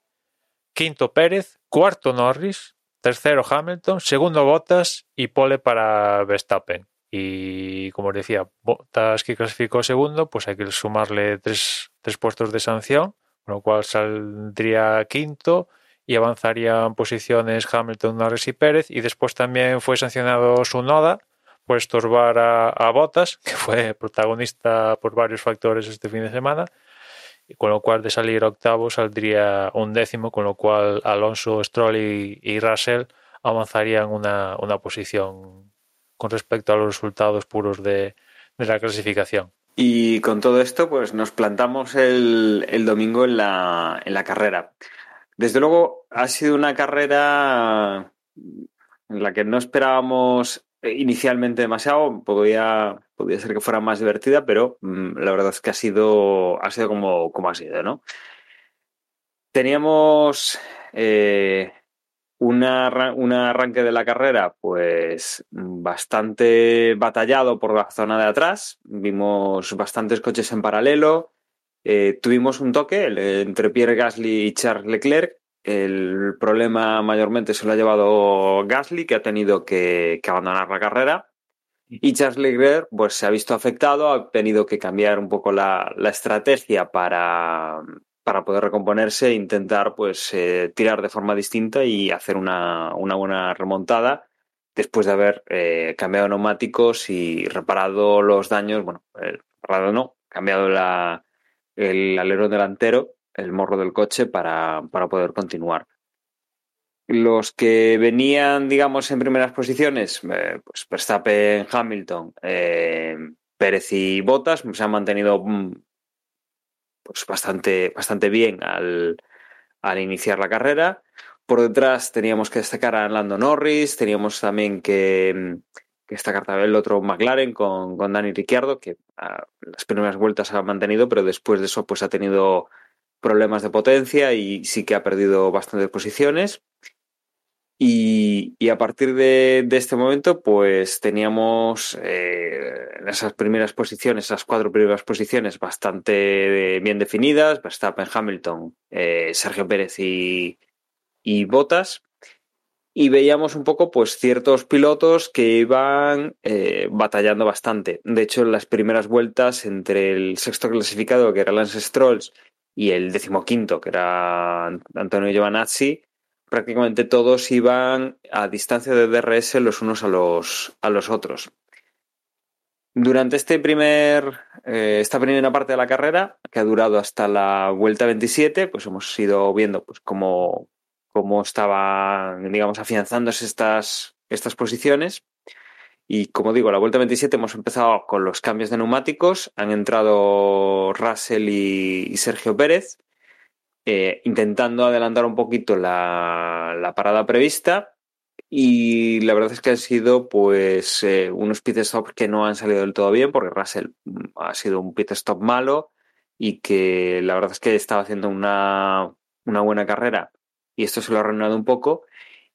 quinto Pérez, cuarto Norris, tercero Hamilton, segundo Bottas y pole para Verstappen. Y como os decía, Bottas que clasificó segundo, pues hay que sumarle tres, tres puestos de sanción, con lo cual saldría quinto y avanzarían posiciones Hamilton, Norris y Pérez. Y después también fue sancionado Sunoda por estorbar a, a Bottas, que fue protagonista por varios factores este fin de semana, y con lo cual de salir octavo saldría un décimo, con lo cual Alonso, Stroll y, y Russell avanzarían una, una, posición con respecto a los resultados puros de, de, la clasificación. Y con todo esto, pues nos plantamos el, el domingo en la, en la carrera. Desde luego, ha sido una carrera en la que no esperábamos inicialmente demasiado, podía, ser que fuera más divertida, pero mmm, la verdad es que ha sido, ha sido como, como ha sido, ¿no? Teníamos eh, un arranque de la carrera, pues bastante batallado por la zona de atrás. Vimos bastantes coches en paralelo. Eh, tuvimos un toque entre Pierre Gasly y Charles Leclerc, el problema mayormente se lo ha llevado Gasly, que ha tenido que, que, abandonar la carrera. Y Charles Leclerc pues, se ha visto afectado, ha tenido que cambiar un poco la, la estrategia para, para, poder recomponerse e intentar pues, eh, tirar de forma distinta y hacer una, una buena remontada después de haber eh, cambiado neumáticos y reparado los daños, bueno, eh, reparado no, cambiado la, el alerón delantero el morro del coche para, para poder continuar. Los que venían, digamos, en primeras posiciones, eh, pues Verstappen, Hamilton, eh, Pérez y Bottas, se han mantenido pues bastante, bastante bien al, al iniciar la carrera. Por detrás teníamos que destacar a Lando Norris, teníamos también que, que destacar también el otro McLaren con, con Dani Ricciardo, que a las primeras vueltas ha mantenido, pero después de eso pues ha tenido problemas de potencia y sí que ha perdido bastantes posiciones. Y, y a partir de, este momento, pues teníamos eh, esas primeras posiciones, esas cuatro primeras posiciones bastante bien definidas, Verstappen, Hamilton, eh, Sergio Pérez y, y Botas. Y veíamos un poco, pues, ciertos pilotos que iban eh, batallando bastante. De hecho, en las primeras vueltas, entre el sexto clasificado, que era Lance Strolls, y el decimoquinto, que era Antonio Giovanazzi, prácticamente todos iban a distancia de DRS los unos a los, a los otros. Durante este primer, eh, esta primera parte de la carrera, que ha durado hasta la vuelta 27, pues hemos ido viendo pues, cómo, cómo estaban, digamos, afianzándose estas, estas posiciones. Y como digo, la vuelta 27 hemos empezado con los cambios de neumáticos. Han entrado Russell y, Sergio Pérez, eh, intentando adelantar un poquito la, la parada prevista y la verdad es que han sido pues eh, unos pit stops que no han salido del todo bien porque Russell mm, ha sido un pit stop malo y que la verdad es que estaba haciendo una, una buena carrera y esto se lo ha arruinado un poco.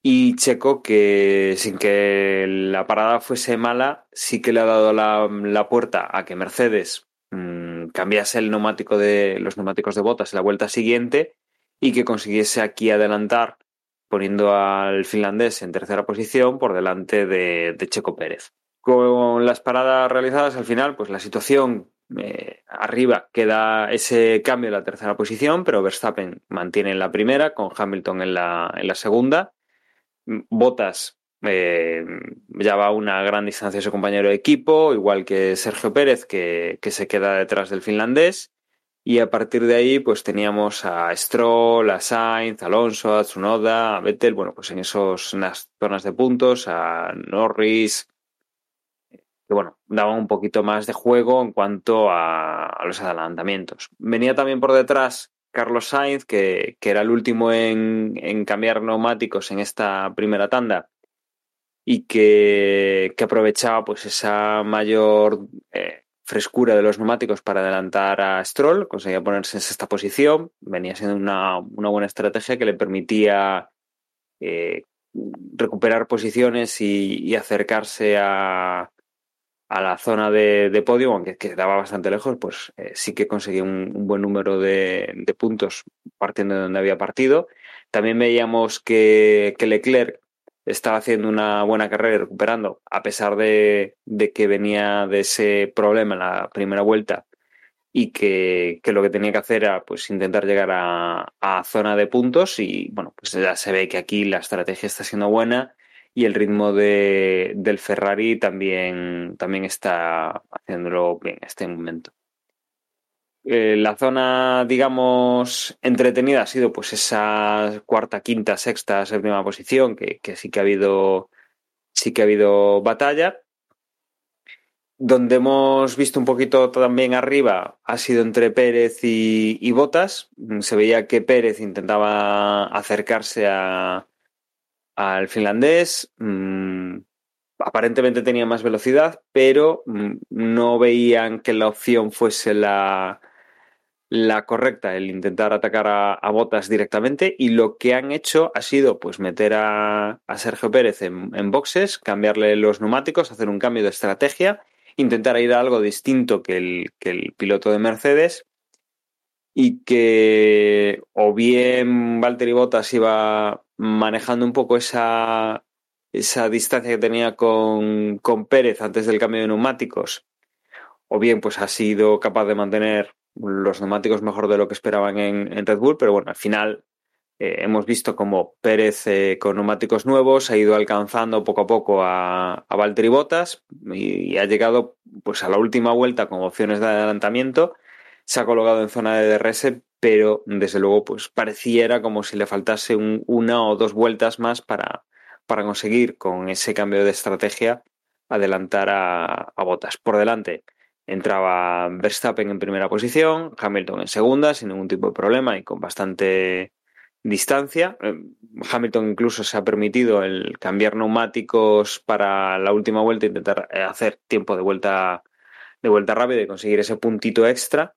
Y Checo, que sin que la parada fuese mala, sí que le ha dado la, la puerta a que Mercedes mmm, cambiase el neumático de los neumáticos de botas en la vuelta siguiente y que consiguiese aquí adelantar poniendo al finlandés en tercera posición por delante de, Checo Pérez. Con las paradas realizadas al final, pues la situación eh, arriba queda ese cambio en la tercera posición, pero Verstappen mantiene en la primera, con Hamilton en la, en segunda. Bottas eh, ya va a una gran distancia de su compañero de equipo, igual que Sergio Pérez, que, se queda detrás del finlandés. Y a partir de ahí, pues teníamos a Stroll, a Sainz, a Alonso, a Tsunoda, a Vettel, bueno, pues en esos las zonas de puntos, a Norris, bueno, daban un poquito más de juego en cuanto a, los adelantamientos. Venía también por detrás Carlos Sainz, que, que era el último en, en, cambiar neumáticos en esta primera tanda y que, que aprovechaba pues esa mayor eh, frescura de los neumáticos para adelantar a Stroll, conseguía ponerse en sexta posición, venía siendo una, una buena estrategia que le permitía eh, recuperar posiciones y acercarse a, a, la zona de, de podio, aunque quedaba bastante lejos, pues eh, sí que conseguía un, buen número de, de, puntos partiendo de donde había partido. También veíamos que, que Leclerc estaba haciendo una buena carrera y recuperando, a pesar de, de, que venía de ese problema en la primera vuelta y que, que, lo que tenía que hacer era pues intentar llegar a, a, zona de puntos y bueno, pues ya se ve que aquí la estrategia está siendo buena y el ritmo de, del Ferrari también, también está haciéndolo bien en este momento. Eh, la zona, digamos, entretenida ha sido pues esa cuarta, quinta, sexta, séptima posición, que, que sí que ha habido sí que ha habido batalla. Donde hemos visto un poquito también arriba ha sido entre Pérez y, y Botas. Se veía que Pérez intentaba acercarse a, al finlandés. Mm, aparentemente tenía más velocidad, pero mm, no veían que la opción fuese la, la correcta, el intentar atacar a, a, Botas directamente y lo que han hecho ha sido pues meter a, a Sergio Pérez en, boxes, cambiarle los neumáticos, hacer un cambio de estrategia, intentar ir a algo distinto que el, que el piloto de Mercedes y que o bien Valtteri Bottas iba manejando un poco esa, esa distancia que tenía con, con Pérez antes del cambio de neumáticos o bien pues ha sido capaz de mantener los neumáticos mejor de lo que esperaban en, Red Bull, pero bueno, al final eh, hemos visto como Pérez eh, con neumáticos nuevos ha ido alcanzando poco a poco a, a Valtteri Bottas y, y, ha llegado pues a la última vuelta con opciones de adelantamiento, se ha colocado en zona de DRS, pero desde luego pues pareciera como si le faltase un, una o dos vueltas más para, para conseguir con ese cambio de estrategia adelantar a, a Bottas. Por delante, entraba Verstappen en primera posición, Hamilton en segunda, sin ningún tipo de problema y con bastante distancia. Eh, Hamilton incluso se ha permitido el cambiar neumáticos para la última vuelta, intentar eh, hacer tiempo de vuelta de vuelta rápida y conseguir ese puntito extra,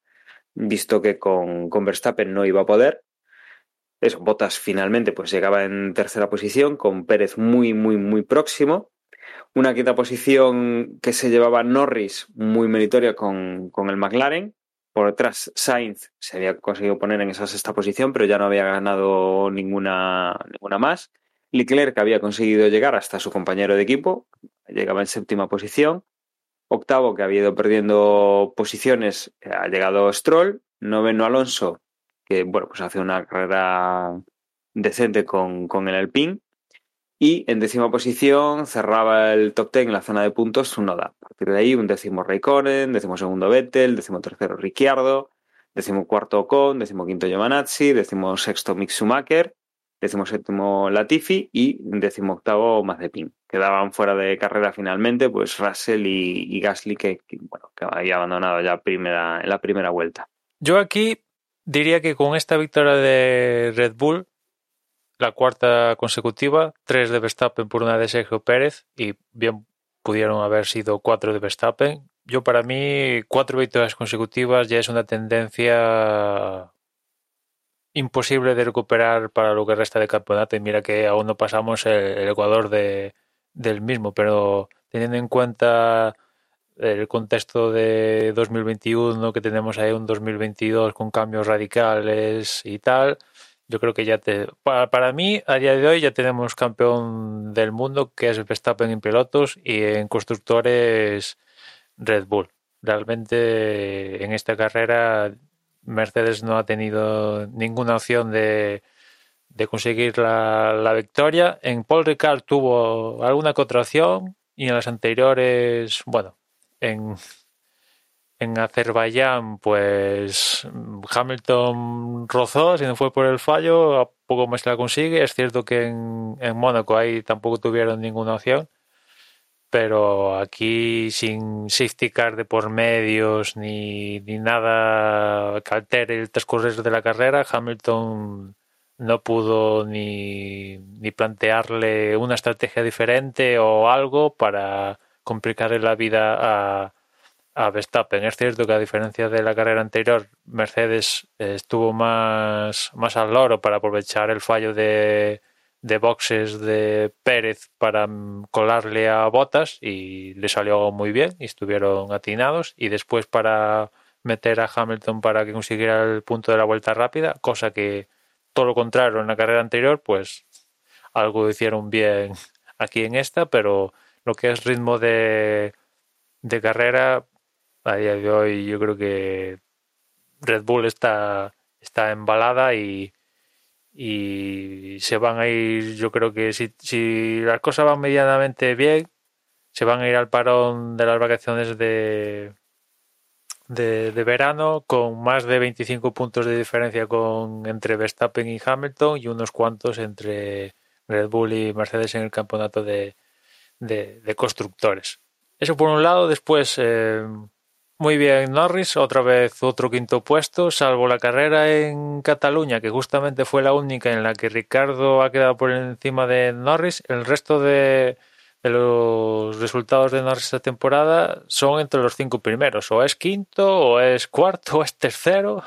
visto que con, con Verstappen no iba a poder. Eso, Bottas finalmente pues llegaba en tercera posición, con Pérez muy, muy, muy próximo una quinta posición que se llevaba Norris, muy meritoria con, con el McLaren. Por detrás, Sainz se había conseguido poner en esa sexta posición, pero ya no había ganado ninguna, ninguna más. Leclerc había conseguido llegar hasta su compañero de equipo, llegaba en séptima posición. Octavo, que había ido perdiendo posiciones, ha llegado Stroll. Noveno, Alonso, que bueno, pues hace una carrera decente con, con el Alpine. Y en décima posición cerraba el top 10 en la zona de puntos Sunoda. A partir de ahí, un décimo Raikkonen, décimo segundo Vettel, décimo tercero Ricciardo, décimo cuarto Ocon, décimo quinto Giovanazzi, décimo sexto Mick Schumacher, décimo séptimo Latifi y décimo octavo Mazepin. Quedaban fuera de carrera finalmente, pues Russell y, Gasly, que, que, bueno, que había abandonado ya primera, en la primera vuelta. Yo aquí diría que con esta victoria de Red Bull la cuarta consecutiva, tres de Verstappen por una de Sergio Pérez y bien pudieron haber sido cuatro de Verstappen. Yo para mí cuatro victorias consecutivas ya es una tendencia imposible de recuperar para lo que resta de campeonato y mira que aún no pasamos el, el Ecuador de, del mismo, pero teniendo en cuenta el contexto de 2021 que tenemos ahí un 2022 con cambios radicales y tal, yo creo que ya te. Para, para, mí, a día de hoy, ya tenemos campeón del mundo, que es Verstappen en pilotos y en constructores Red Bull. Realmente, en esta carrera, Mercedes no ha tenido ninguna opción de, de conseguir la, la, victoria. En Paul Ricard tuvo alguna contracción y en las anteriores, bueno, en en Azerbaiyán, pues Hamilton rozó, si no fue por el fallo, a poco más la consigue. Es cierto que en, en Mónaco ahí tampoco tuvieron ninguna opción, pero aquí sin safety car de por medios ni, ni nada que altere el transcurrir de la carrera, Hamilton no pudo ni, ni plantearle una estrategia diferente o algo para complicarle la vida a a Verstappen. Es cierto que a diferencia de la carrera anterior, Mercedes estuvo más, más al loro para aprovechar el fallo de, de boxes de Pérez para colarle a Botas y le salió muy bien y estuvieron atinados. Y después para meter a Hamilton para que consiguiera el punto de la vuelta rápida, cosa que todo lo contrario en la carrera anterior, pues algo hicieron bien aquí en esta, pero lo que es ritmo de, de carrera a día de hoy yo creo que Red Bull está, está embalada y, y se van a ir, yo creo que si, las cosas van medianamente bien, se van a ir al parón de las vacaciones de, de, verano con más de 25 puntos de diferencia con entre Verstappen y Hamilton y unos cuantos entre Red Bull y Mercedes en el campeonato de, de, de constructores. Eso por un lado, después eh, muy bien, Norris, otra vez otro quinto puesto, salvo la carrera en Cataluña, que justamente fue la única en la que Ricardo ha quedado por encima de Norris. El resto de, los resultados de Norris esta temporada son entre los cinco primeros. O es quinto, o es cuarto, o es tercero.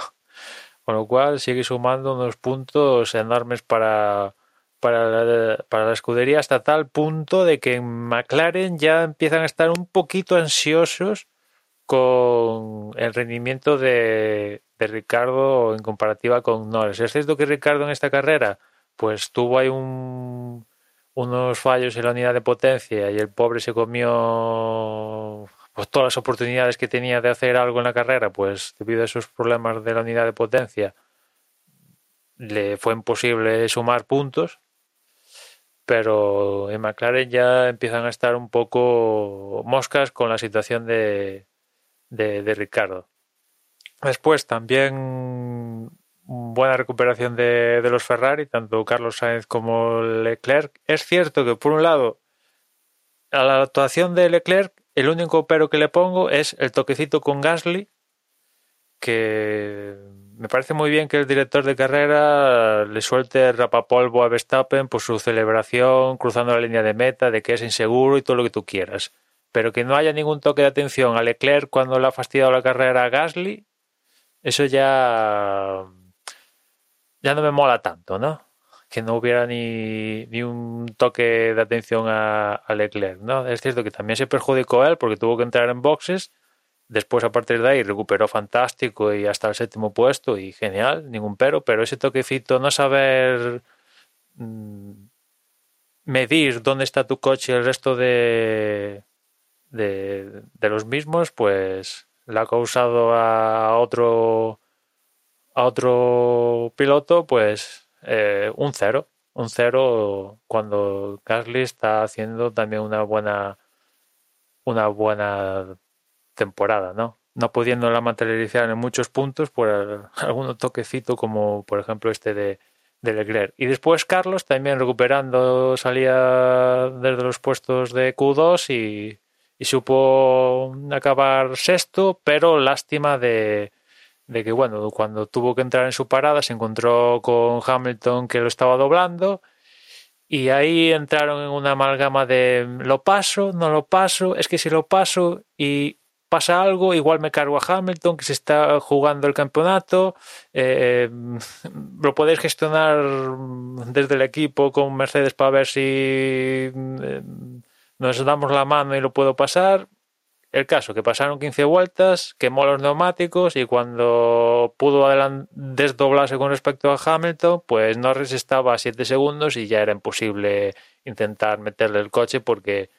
Con lo cual sigue sumando unos puntos enormes para, para la, para la escudería hasta tal punto de que en McLaren ya empiezan a estar un poquito ansiosos con el rendimiento de, de, Ricardo en comparativa con Norris. ¿Es cierto que Ricardo en esta carrera pues tuvo ahí un, unos fallos en la unidad de potencia y el pobre se comió pues, todas las oportunidades que tenía de hacer algo en la carrera, pues debido a esos problemas de la unidad de potencia le fue imposible sumar puntos, pero en McLaren ya empiezan a estar un poco moscas con la situación de, de, Ricardo. Después también buena recuperación de, de, los Ferrari, tanto Carlos Sainz como Leclerc. Es cierto que por un lado, a la actuación de Leclerc, el único pero que le pongo es el toquecito con Gasly, que me parece muy bien que el director de carrera le suelte rapapolvo a Verstappen por su celebración, cruzando la línea de meta, de que es inseguro y todo lo que tú quieras pero que no haya ningún toque de atención a Leclerc cuando le ha fastidiado la carrera a Gasly, eso ya, ya no me mola tanto, ¿no? Que no hubiera ni, ni un toque de atención a, a, Leclerc, ¿no? Es cierto que también se perjudicó él porque tuvo que entrar en boxes, después a partir de ahí recuperó fantástico y hasta el séptimo puesto y genial, ningún pero, pero ese toquecito, no saber mmm, medir dónde está tu coche el resto de, de, de los mismos, pues le ha causado a otro a otro piloto, pues eh, un cero. un cero cuando Gasly está haciendo también una buena una buena temporada, ¿no? No pudiéndola materializar en muchos puntos por algún toquecito como por ejemplo este de, de Leclerc. Y después Carlos también recuperando salía desde los puestos de Q2 y, y supo acabar sexto, pero lástima de, de que, bueno, cuando tuvo que entrar en su parada se encontró con Hamilton que lo estaba doblando y ahí entraron en una amalgama de lo paso, no lo paso, es que si lo paso y pasa algo, igual me cargo a Hamilton que se está jugando el campeonato, eh, lo podéis gestionar desde el equipo con Mercedes para ver si eh, nos damos la mano y lo puedo pasar. El caso, que pasaron 15 vueltas, quemó los neumáticos y cuando pudo desdoblarse con respecto a Hamilton, pues Norris estaba a 7 segundos y ya era imposible intentar meterle el coche porque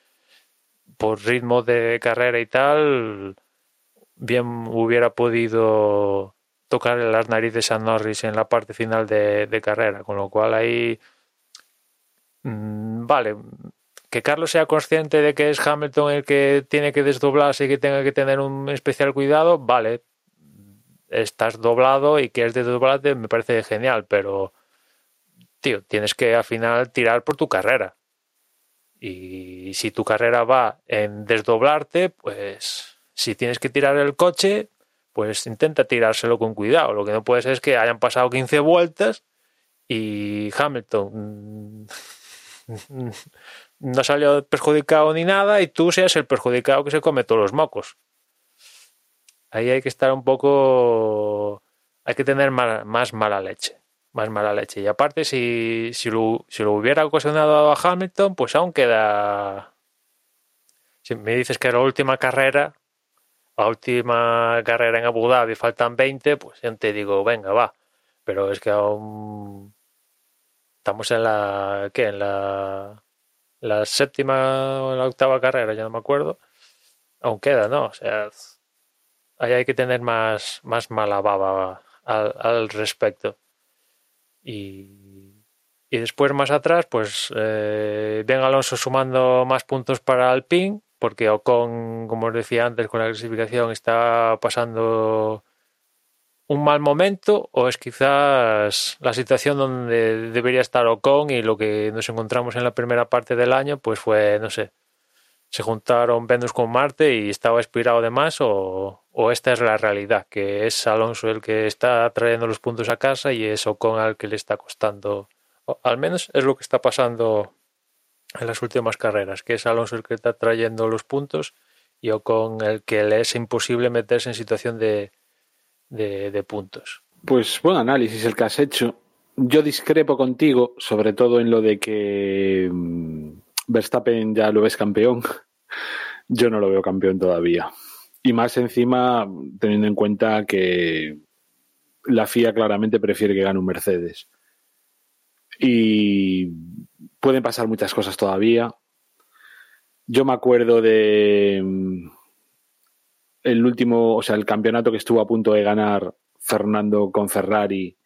por ritmo de carrera y tal, bien hubiera podido tocarle las narices a Norris en la parte final de, de carrera, con lo cual ahí, mmm, vale, que Carlos sea consciente de que es Hamilton el que tiene que desdoblarse y que tenga que tener un especial cuidado, vale, estás doblado y quieres desdoblarte, me parece genial, pero, tío, tienes que al final tirar por tu carrera. Y si tu carrera va en desdoblarte, pues si tienes que tirar el coche, pues intenta tirárselo con cuidado. Lo que no puede ser es que hayan pasado 15 vueltas y Hamilton no salió perjudicado ni nada y tú seas el perjudicado que se come todos los mocos. Ahí hay que estar un poco... Hay que tener más mala leche. Más mala leche. Y aparte, si, si, lo, si lo hubiera ocasionado a Hamilton, pues aún queda... Si me dices que la última carrera, la última carrera en Abu Dhabi faltan 20, pues yo te digo, venga, va. Pero es que aún... Estamos en la... ¿Qué? En la la séptima o la octava carrera, ya no me acuerdo, aún queda, ¿no? O sea, ahí hay que tener más, más mala baba al, respecto. Y, y, después más atrás, pues eh, Ben Alonso sumando más puntos para Alpine, porque Ocon, como os decía antes, con la clasificación está pasando un mal momento o es quizás la situación donde debería estar Ocon y lo que nos encontramos en la primera parte del año pues fue, no sé, se juntaron Venus con Marte y estaba inspirado de más o, o, esta es la realidad, que es Alonso el que está trayendo los puntos a casa y es Ocon al que le está costando, al menos es lo que está pasando en las últimas carreras, que es Alonso el que está trayendo los puntos y Ocon el que le es imposible meterse en situación de de, puntos. Pues buen análisis el que has hecho. Yo discrepo contigo, sobre todo en lo de que mm, Verstappen ya lo ves campeón. Yo no lo veo campeón todavía. Y más encima, teniendo en cuenta que la FIA claramente prefiere que gane un Mercedes. Y pueden pasar muchas cosas todavía. Yo me acuerdo de mm, el último, o sea, el campeonato que estuvo a punto de ganar Fernando con Ferrari,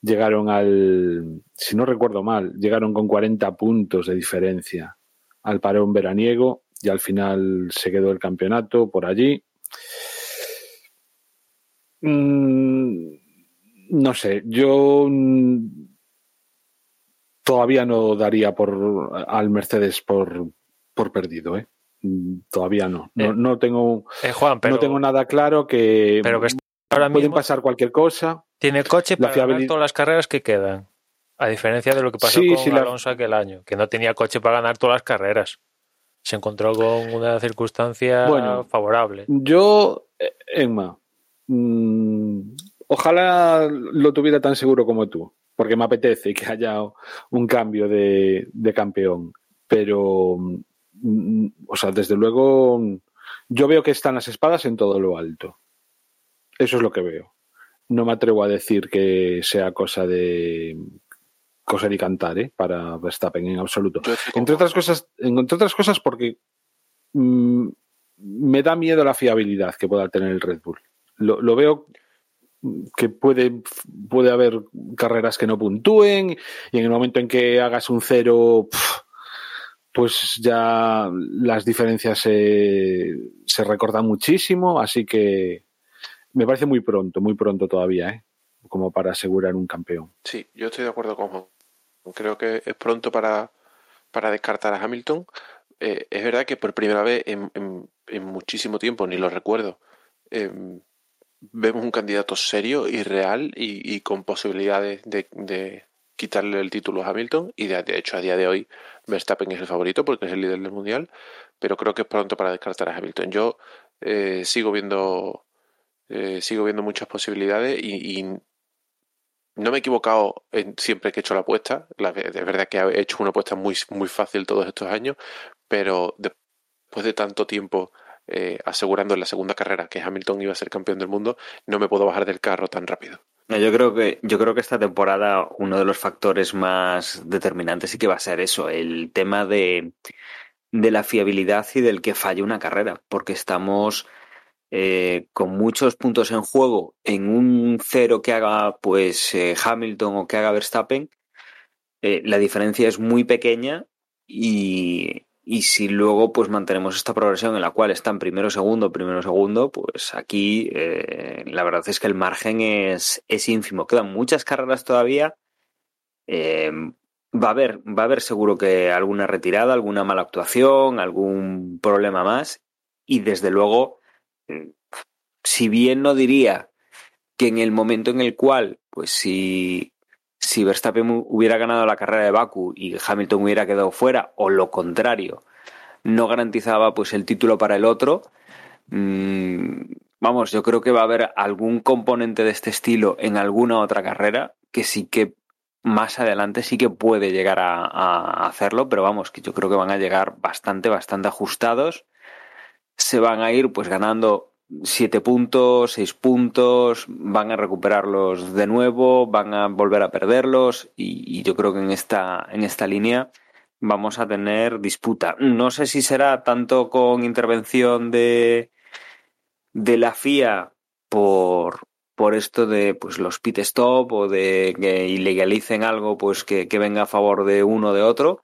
llegaron al, si no recuerdo mal, llegaron con 40 puntos de diferencia al parón veraniego y al final se quedó el campeonato por allí. Mm, no sé, yo todavía no daría por al Mercedes por, por perdido, ¿eh? Todavía no. No, Eh, no tengo, Eh, Juan, pero, no tengo nada claro que, pero que ahora pueden mismo pasar cualquier cosa. tiene coche la para ganar todas las carreras que quedan. A diferencia de lo que pasó Sí, con sí, la- Alonso aquel año, que no tenía coche para ganar todas las carreras. Se encontró con una circunstancia Bueno. favorable. Yo, eh, Emma, mm, ojalá lo tuviera tan seguro como tú, porque me apetece que haya un cambio de, de campeón. Pero, mm, o sea, desde luego, yo veo que están las espadas en todo lo alto. Eso es lo que veo. No me atrevo a decir que sea cosa de cosa de cantar, ¿eh? Para Verstappen en absoluto. Entre otras cosas, entre otras cosas porque mm, me da miedo la fiabilidad que pueda tener el Red Bull. Lo, lo veo que puede, puede haber carreras que no puntúen y en el momento en que hagas un cero, pues ya las diferencias se, se recortan muchísimo, así que me parece muy pronto, muy pronto todavía, ¿eh? como para asegurar un campeón. Sí, yo estoy de acuerdo con Juan. Creo que es pronto para, para descartar a Hamilton. Eh, es verdad que por primera vez en, en, muchísimo tiempo, ni lo recuerdo, em, vemos un candidato serio y real y, con posibilidades de, quitarle el título a Hamilton. Y de, hecho, a día de hoy, Verstappen es el favorito porque es el líder del mundial. Pero creo que es pronto para descartar a Hamilton. Yo eh, sigo viendo eh, sigo viendo muchas posibilidades y, no me he equivocado en, siempre que he hecho la apuesta. La, es verdad que he hecho una apuesta muy, muy fácil todos estos años, pero después de tanto tiempo eh, asegurando en la segunda carrera que Hamilton iba a ser campeón del mundo, no me puedo bajar del carro tan rápido. Yo creo que, yo creo que esta temporada uno de los factores más determinantes sí que va a ser eso, el tema de, de la fiabilidad y del que falle una carrera, porque estamos eh, con muchos puntos en juego en un cero que haga pues eh, Hamilton o que haga Verstappen, la diferencia es muy pequeña y, y si luego pues mantenemos esta progresión en la cual están primero, segundo, primero, segundo, pues aquí eh, la verdad es que el margen es, es ínfimo. Quedan muchas carreras todavía. Eh, va a haber, va a haber seguro que alguna retirada, alguna mala actuación, algún problema más. Y desde luego, eh, si bien no diría que en el momento en el cual, pues si si Verstappen hubiera ganado la carrera de Baku y Hamilton hubiera quedado fuera, o lo contrario, no garantizaba pues el título para el otro. Mm, vamos, yo creo que va a haber algún componente de este estilo en alguna otra carrera que sí que más adelante sí que puede llegar a, hacerlo, pero vamos, que yo creo que van a llegar bastante, bastante ajustados. Se van a ir pues ganando siete puntos, seis puntos, van a recuperarlos de nuevo, van a volver a perderlos y, yo creo que en esta, en esta línea vamos a tener disputa. No sé si será tanto con intervención de, de la FIA por, por esto de pues los pit stop o de que ilegalicen algo pues que, que venga a favor de uno o de otro,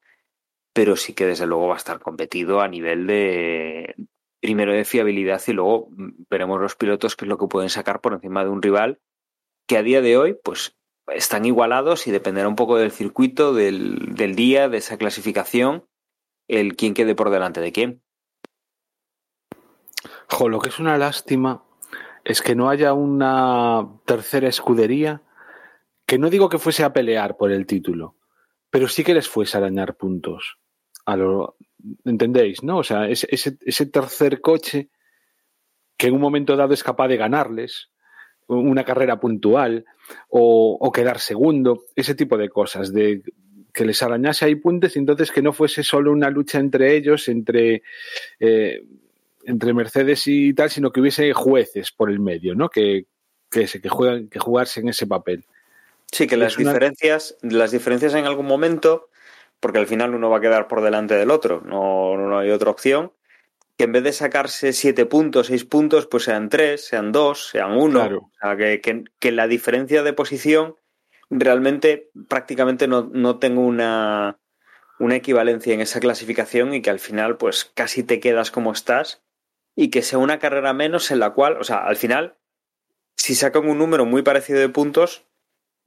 pero sí que desde luego va a estar competido a nivel de, primero de fiabilidad y luego mm, veremos los pilotos qué es lo que pueden sacar por encima de un rival que a día de hoy pues están igualados y dependerá un poco del circuito, del, día, de esa clasificación, el quién quede por delante de quién. Lo que es una lástima es que no haya una tercera escudería que no digo que fuese a pelear por el título, pero sí que les fuese a dañar puntos. A lo, ¿Entendéis? ¿No? O sea, ese, ese, tercer coche que en un momento dado es capaz de ganarles una carrera puntual o, quedar segundo, ese tipo de cosas, de que les arañase ahí puntos y entonces que no fuese solo una lucha entre ellos, entre, eh, entre Mercedes y tal, sino que hubiese jueces por el medio, ¿no? Que, que, que, juegan, que jugarse en ese papel. Sí, que las diferencias, las diferencias en algún momento porque al final uno va a quedar por delante del otro, no, no hay otra opción. Que en vez de sacarse siete puntos, seis puntos, pues sean tres, sean dos, sean uno. O sea, que, que, la diferencia de posición realmente prácticamente no, no tengo una, una equivalencia en esa clasificación y que al final pues casi te quedas como estás y que sea una carrera menos en la cual, o sea, al final, si sacan un número muy parecido de puntos,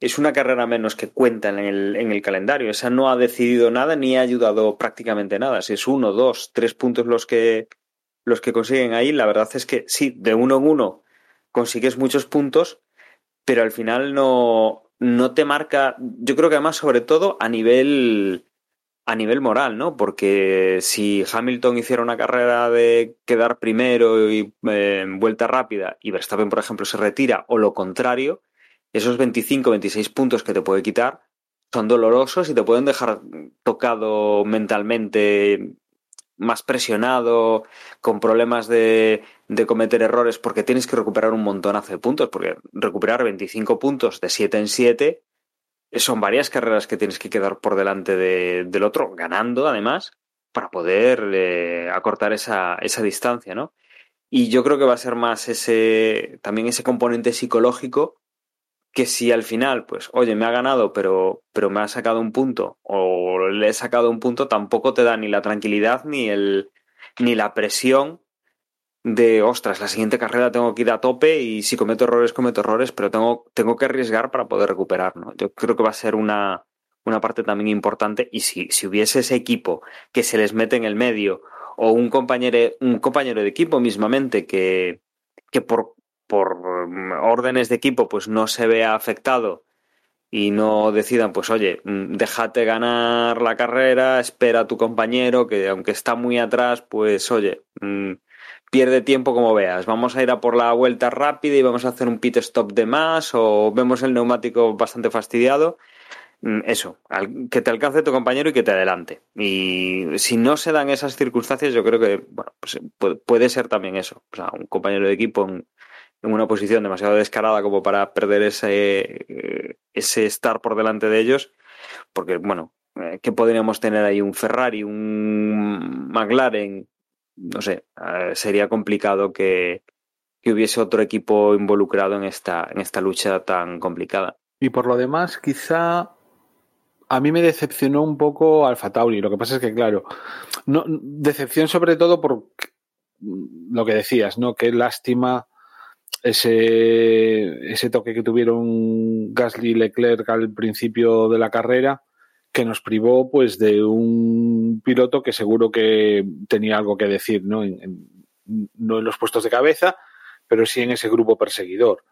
es una carrera menos que cuenta en el, en el calendario. Esa no ha decidido nada ni ha ayudado prácticamente nada. Si es uno, dos, tres puntos los que, los que consiguen ahí, la verdad es que sí, de uno en uno consigues muchos puntos, pero al final no, no te marca, yo creo que además sobre todo a nivel a nivel moral, ¿no? Porque si Hamilton hiciera una carrera de quedar primero y eh, vuelta rápida y Verstappen, por ejemplo, se retira o lo contrario, esos 25, 26 puntos que te puede quitar son dolorosos y te pueden dejar tocado mentalmente, más presionado, con problemas de, cometer errores, porque tienes que recuperar un montonazo de puntos, porque recuperar 25 puntos de 7 en 7 son varias carreras que tienes que quedar por delante del otro, ganando además, para poder eh, acortar esa, esa distancia, ¿no? Y yo creo que va a ser más ese, también ese componente psicológico que si al final, pues, oye, me ha ganado, pero, pero me ha sacado un punto, o le he sacado un punto, tampoco te da ni la tranquilidad ni el ni la presión de ostras, la siguiente carrera tengo que ir a tope y si cometo errores, cometo errores, pero tengo, tengo que arriesgar para poder recuperar. ¿no? Yo creo que va a ser una, una parte también importante y si, si hubiese ese equipo que se les mete en el medio o un compañero, un compañero de equipo mismamente que, que por, por mm, órdenes de equipo pues no se vea afectado y no decidan, pues oye, mm, déjate ganar la carrera, espera a tu compañero que aunque está muy atrás, pues oye, mm, pierde tiempo como veas. Vamos a ir a por la vuelta rápida y vamos a hacer un pit stop de más o vemos el neumático bastante fastidiado eso, que te alcance tu compañero y que te adelante. Y si no se dan esas circunstancias, yo creo que bueno, pues puede ser también eso. O sea, un compañero de equipo en, una posición demasiado descarada como para perder ese, eh, ese estar por delante de ellos. Porque, bueno, eh, ¿qué podríamos tener ahí? Un Ferrari, un McLaren, no sé, eh, sería complicado que, que hubiese otro equipo involucrado en esta, en esta lucha tan complicada. Y por lo demás, quizá a mí me decepcionó un poco Alfa Tauri. Lo que pasa es que, claro, no, decepción sobre todo por lo que decías, ¿no? Qué lástima ese, toque que tuvieron Gasly y Leclerc al principio de la carrera, que nos privó pues de un piloto que seguro que tenía algo que decir, ¿no? no en los puestos de cabeza, pero sí en ese grupo perseguidor.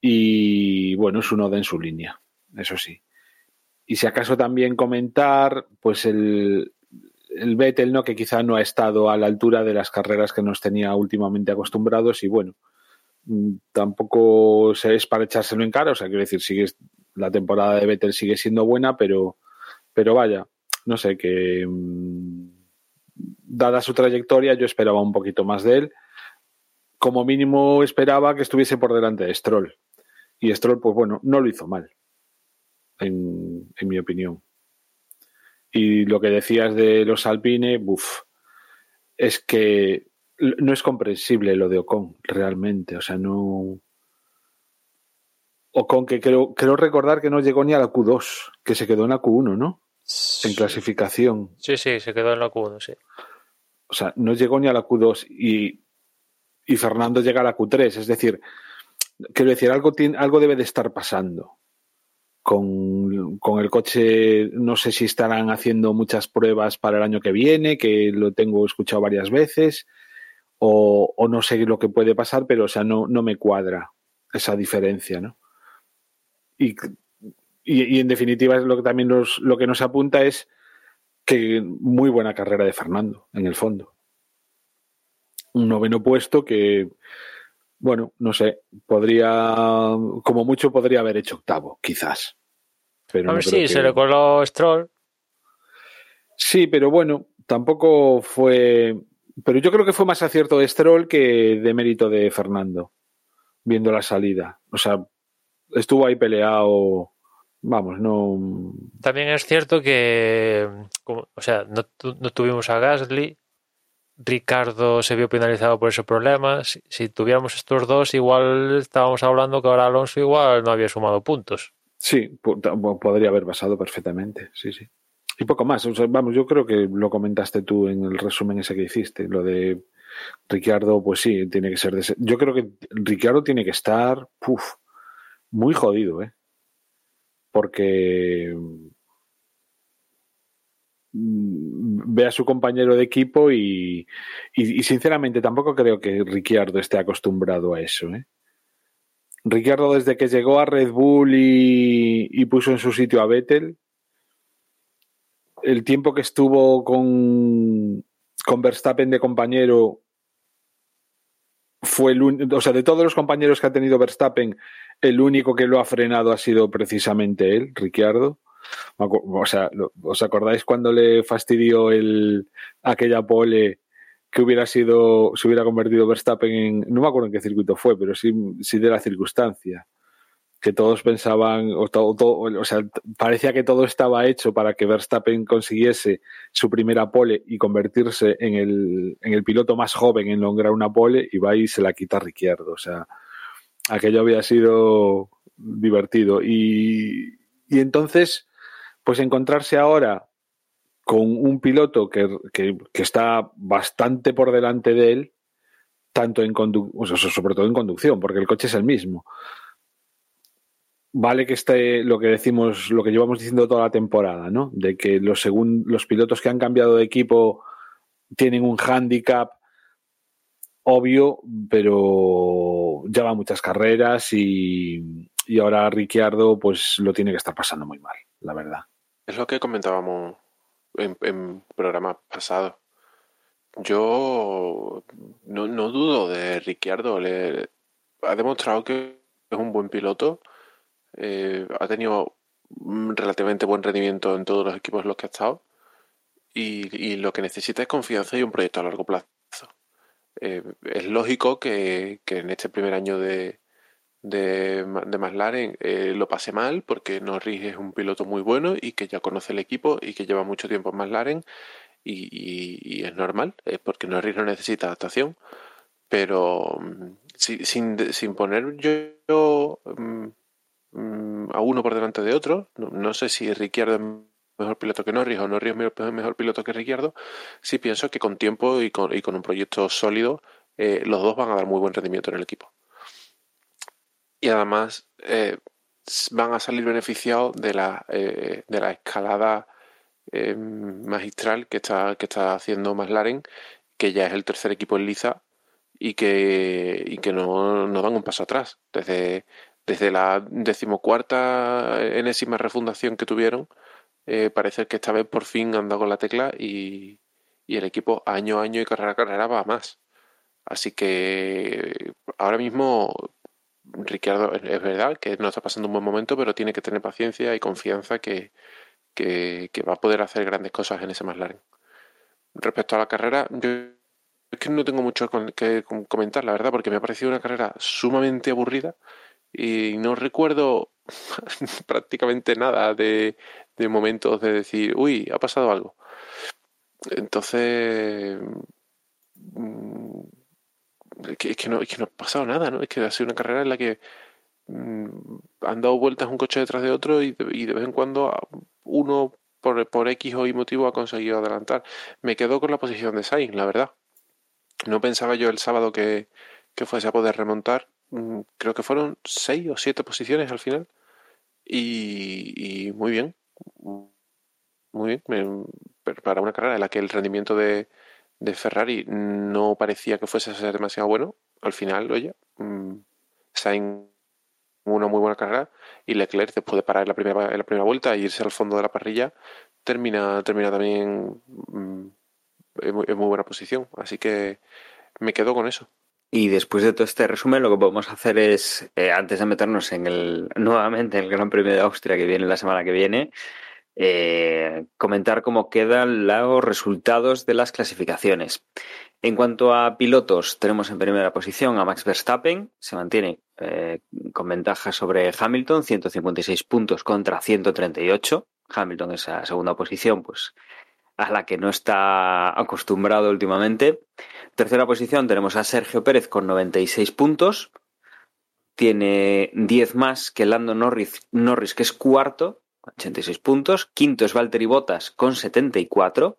Y bueno, es uno de en su línea, eso sí. Y si acaso también comentar, pues el, el Vettel, ¿no? Que quizá no ha estado a la altura de las carreras que nos tenía últimamente acostumbrados y bueno, tampoco es para echárselo en cara, o sea, quiero decir, sigue, la temporada de Vettel sigue siendo buena, pero, pero vaya, no sé, que mm, dada su trayectoria yo esperaba un poquito más de él. Como mínimo esperaba que estuviese por delante de Stroll. Y Stroll, pues bueno, no lo hizo mal en, mi opinión. Y lo que decías de los Alpine, buf, es que no es comprensible lo de Ocon, realmente. O sea, no. Ocon, que creo, creo recordar que no llegó ni a la Q2, que se quedó en la Q1, ¿no? En clasificación. Sí, sí, se quedó en la Q1, sí. O sea, no llegó ni a la Q2 y, y Fernando llega a la Q3. Es decir, quiero decir, algo, tiene, algo debe de estar pasando con, con, el coche, no sé si estarán haciendo muchas pruebas para el año que viene, que lo tengo escuchado varias veces, o, o no sé lo que puede pasar, pero o sea, no, no me cuadra esa diferencia, ¿no? Y, y, y en definitiva, lo que también nos, lo que nos apunta es que muy buena carrera de Fernando, en el fondo. Un noveno puesto que, bueno, no sé, podría, como mucho podría haber hecho octavo, quizás. Pero a ver si se le coló Stroll. Sí, pero bueno, tampoco fue. Pero yo creo que fue más acierto de Stroll que de mérito de Fernando, viendo la salida. O sea, estuvo ahí peleado. Vamos, no. También es cierto que, o sea, no, no tuvimos a Gasly, Ricardo se vio penalizado por ese problema. Si, tuviéramos estos dos, igual estábamos hablando que ahora Alonso igual no había sumado puntos. Sí, podría haber pasado perfectamente, sí, sí. Y poco más. vamos, yo creo que lo comentaste tú en el resumen ese que hiciste, lo de Ricardo, pues sí, tiene que ser de Yo creo que Ricardo tiene que estar muy jodido, ¿eh? Porque ve a su compañero de equipo y, y, sinceramente tampoco creo que Ricciardo esté acostumbrado a eso. ¿eh? Ricciardo desde que llegó a Red Bull y, y, puso en su sitio a Vettel, el tiempo que estuvo con, con Verstappen de compañero fue el o sea, de todos los compañeros que ha tenido Verstappen, el único que lo ha frenado ha sido precisamente él, Ricciardo. O sea, ¿os acordáis cuando le fastidió el, aquella pole que hubiera sido, se hubiera convertido Verstappen en, no me acuerdo en qué circuito fue, pero sí, sí de la circunstancia, que todos pensaban, o, todo, o sea, parecía que todo estaba hecho para que Verstappen consiguiese su primera pole y convertirse en el, en el piloto más joven en lograr una pole y va y se la quita Ricciardo, o sea, aquello había sido divertido. Y, y entonces, pues encontrarse ahora con un piloto que, que, que está bastante por delante de él, tanto en conducción, sobre todo en conducción, porque el coche es el mismo. Vale que esté lo que decimos, lo que llevamos diciendo toda la temporada, ¿no? De que los, los pilotos que han cambiado de equipo tienen un handicap obvio, pero ya muchas carreras y, y ahora Ricciardo pues lo tiene que estar pasando muy mal, la verdad. Es lo que comentábamos en, en programas pasados. Yo no, no dudo de Ricciardo. Le, ha demostrado que es un buen piloto. Eh, ha tenido relativamente buen rendimiento en todos los equipos en los que ha estado. Y, lo que necesita es confianza y un proyecto a largo plazo. Eh, es lógico que, en este primer año de, de, de McLaren eh, lo pase mal porque Norris es un piloto muy bueno y que ya conoce el equipo y que lleva mucho tiempo en McLaren y, es normal, es porque Norris no necesita adaptación, pero si, sin, sin poner yo, yo um, a uno por delante de otro, no, sé si Ricciardo es mejor piloto que Norris o Norris es mejor, piloto que Ricciardo, sí pienso que con tiempo y con, y con un proyecto sólido eh, los dos van a dar muy buen rendimiento en el equipo. Y además eh, van a salir beneficiados de la, eh, de la escalada magistral que está, que está haciendo McLaren, que ya es el tercer equipo en liza y que, y que no, no dan un paso atrás. Desde, desde la decimocuarta enésima refundación que tuvieron, eh, parece que esta vez por fin han dado con la tecla y, el equipo año a año y carrera a carrera va más. Así que ahora mismo Ricardo es verdad que no está pasando un buen momento, pero tiene que tener paciencia y confianza que, va a poder hacer grandes cosas en ese McLaren. Respecto a la carrera, yo es que no tengo mucho que comentar, la verdad, porque me ha parecido una carrera sumamente aburrida y no recuerdo prácticamente nada de, de momentos de decir, uy, ha pasado algo. Entonces, es que, es que, no, que no ha pasado nada, ¿no? Es que ha sido una carrera en la que mmm, han dado vueltas un coche detrás de otro y de, y de vez en cuando uno por, por, X o Y motivo ha conseguido adelantar. Me quedo con la posición de Sainz, la verdad. No pensaba yo el sábado que, que fuese a poder remontar. Mm, creo que fueron seis o siete posiciones al final. Y, muy bien. Muy bien. Para una carrera en la que el rendimiento de, de Ferrari no parecía que fuese a ser demasiado bueno. Al final, oye, mmm, Sainz una muy buena carrera y Leclerc después de parar en la primera, en la primera vuelta e irse al fondo de la parrilla termina, termina también muy, en, muy, buena posición. Así que me quedo con eso. Y después de todo este resumen, lo que podemos hacer es, eh, antes de meternos en el nuevamente en el Gran Premio de Austria que viene la semana que viene, eh, comentar cómo quedan los resultados de las clasificaciones. En cuanto a pilotos, tenemos en primera posición a Max Verstappen, se mantiene eh, con ventaja sobre Hamilton, 156 puntos contra 138. Hamilton esa segunda posición, pues a la que no está acostumbrado últimamente. Tercera posición tenemos a Sergio Pérez con 96 puntos. Tiene 10 más que Lando Norris, Norris que es cuarto, 86 puntos. Quinto es Valtteri Bottas con 74.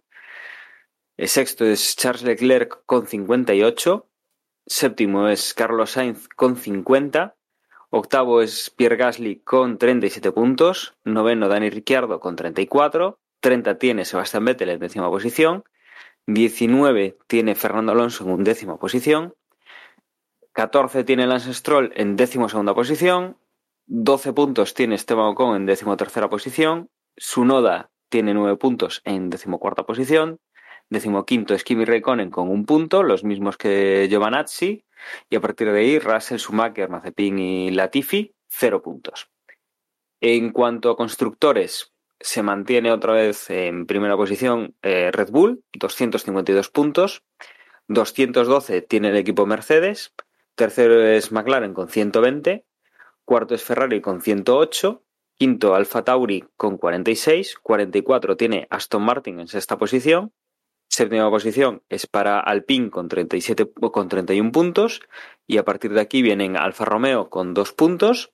El sexto es Charles Leclerc con 58. Séptimo es Carlos Sainz con 50. Octavo es Pierre Gasly con 37 puntos. Noveno Dani Ricciardo con 34. 30 tiene Sebastián Vettel en décima posición. 19 tiene Fernando Alonso en undécima posición. 14 tiene Lance Stroll en décimo segunda posición. 12 puntos tiene Esteban Ocon en decimotercera posición. Sunoda tiene 9 puntos en decimocuarta posición. Decimoquinto es Kimi Raikkonen con un punto, los mismos que Giovanazzi. Y a partir de ahí, Russell, Schumacher, Mazepin y Latifi, 0 puntos. En cuanto a constructores, se mantiene otra vez en primera posición eh, Red Bull, 252 puntos. 212 tiene el equipo Mercedes. Tercero es McLaren con 120 cuarto es Ferrari con 108, quinto Alfa Tauri con 46, 44 tiene Aston Martin en sexta posición, séptima posición es para Alpine con 37 con 31 puntos. Y a partir de aquí vienen Alfa Romeo con 2 puntos,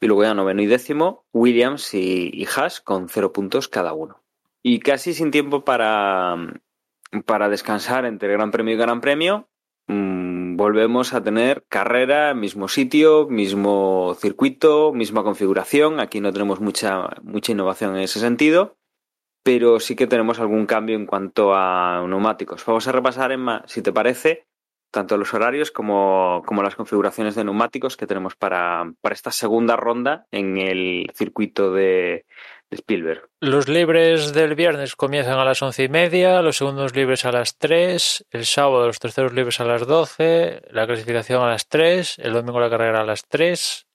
Y luego ya noveno y décimo, Williams y, y Haas con cero puntos cada uno. Y casi sin tiempo para, para descansar entre Gran Premio y Gran Premio, mmm, volvemos a tener carrera, mismo sitio, mismo circuito, misma configuración. Aquí no tenemos mucha, mucha innovación en ese sentido, pero sí que tenemos algún cambio en cuanto a neumáticos. Vamos a repasar, Emma, si te parece, tanto los horarios como, como las configuraciones de neumáticos que tenemos para, para esta segunda ronda en el circuito de, de Spielberg. Los libres del viernes comienzan a las once y media, los segundos libres a las 3, el sábado los terceros libres a las 12, la clasificación a las 3, el domingo la carrera a las 3.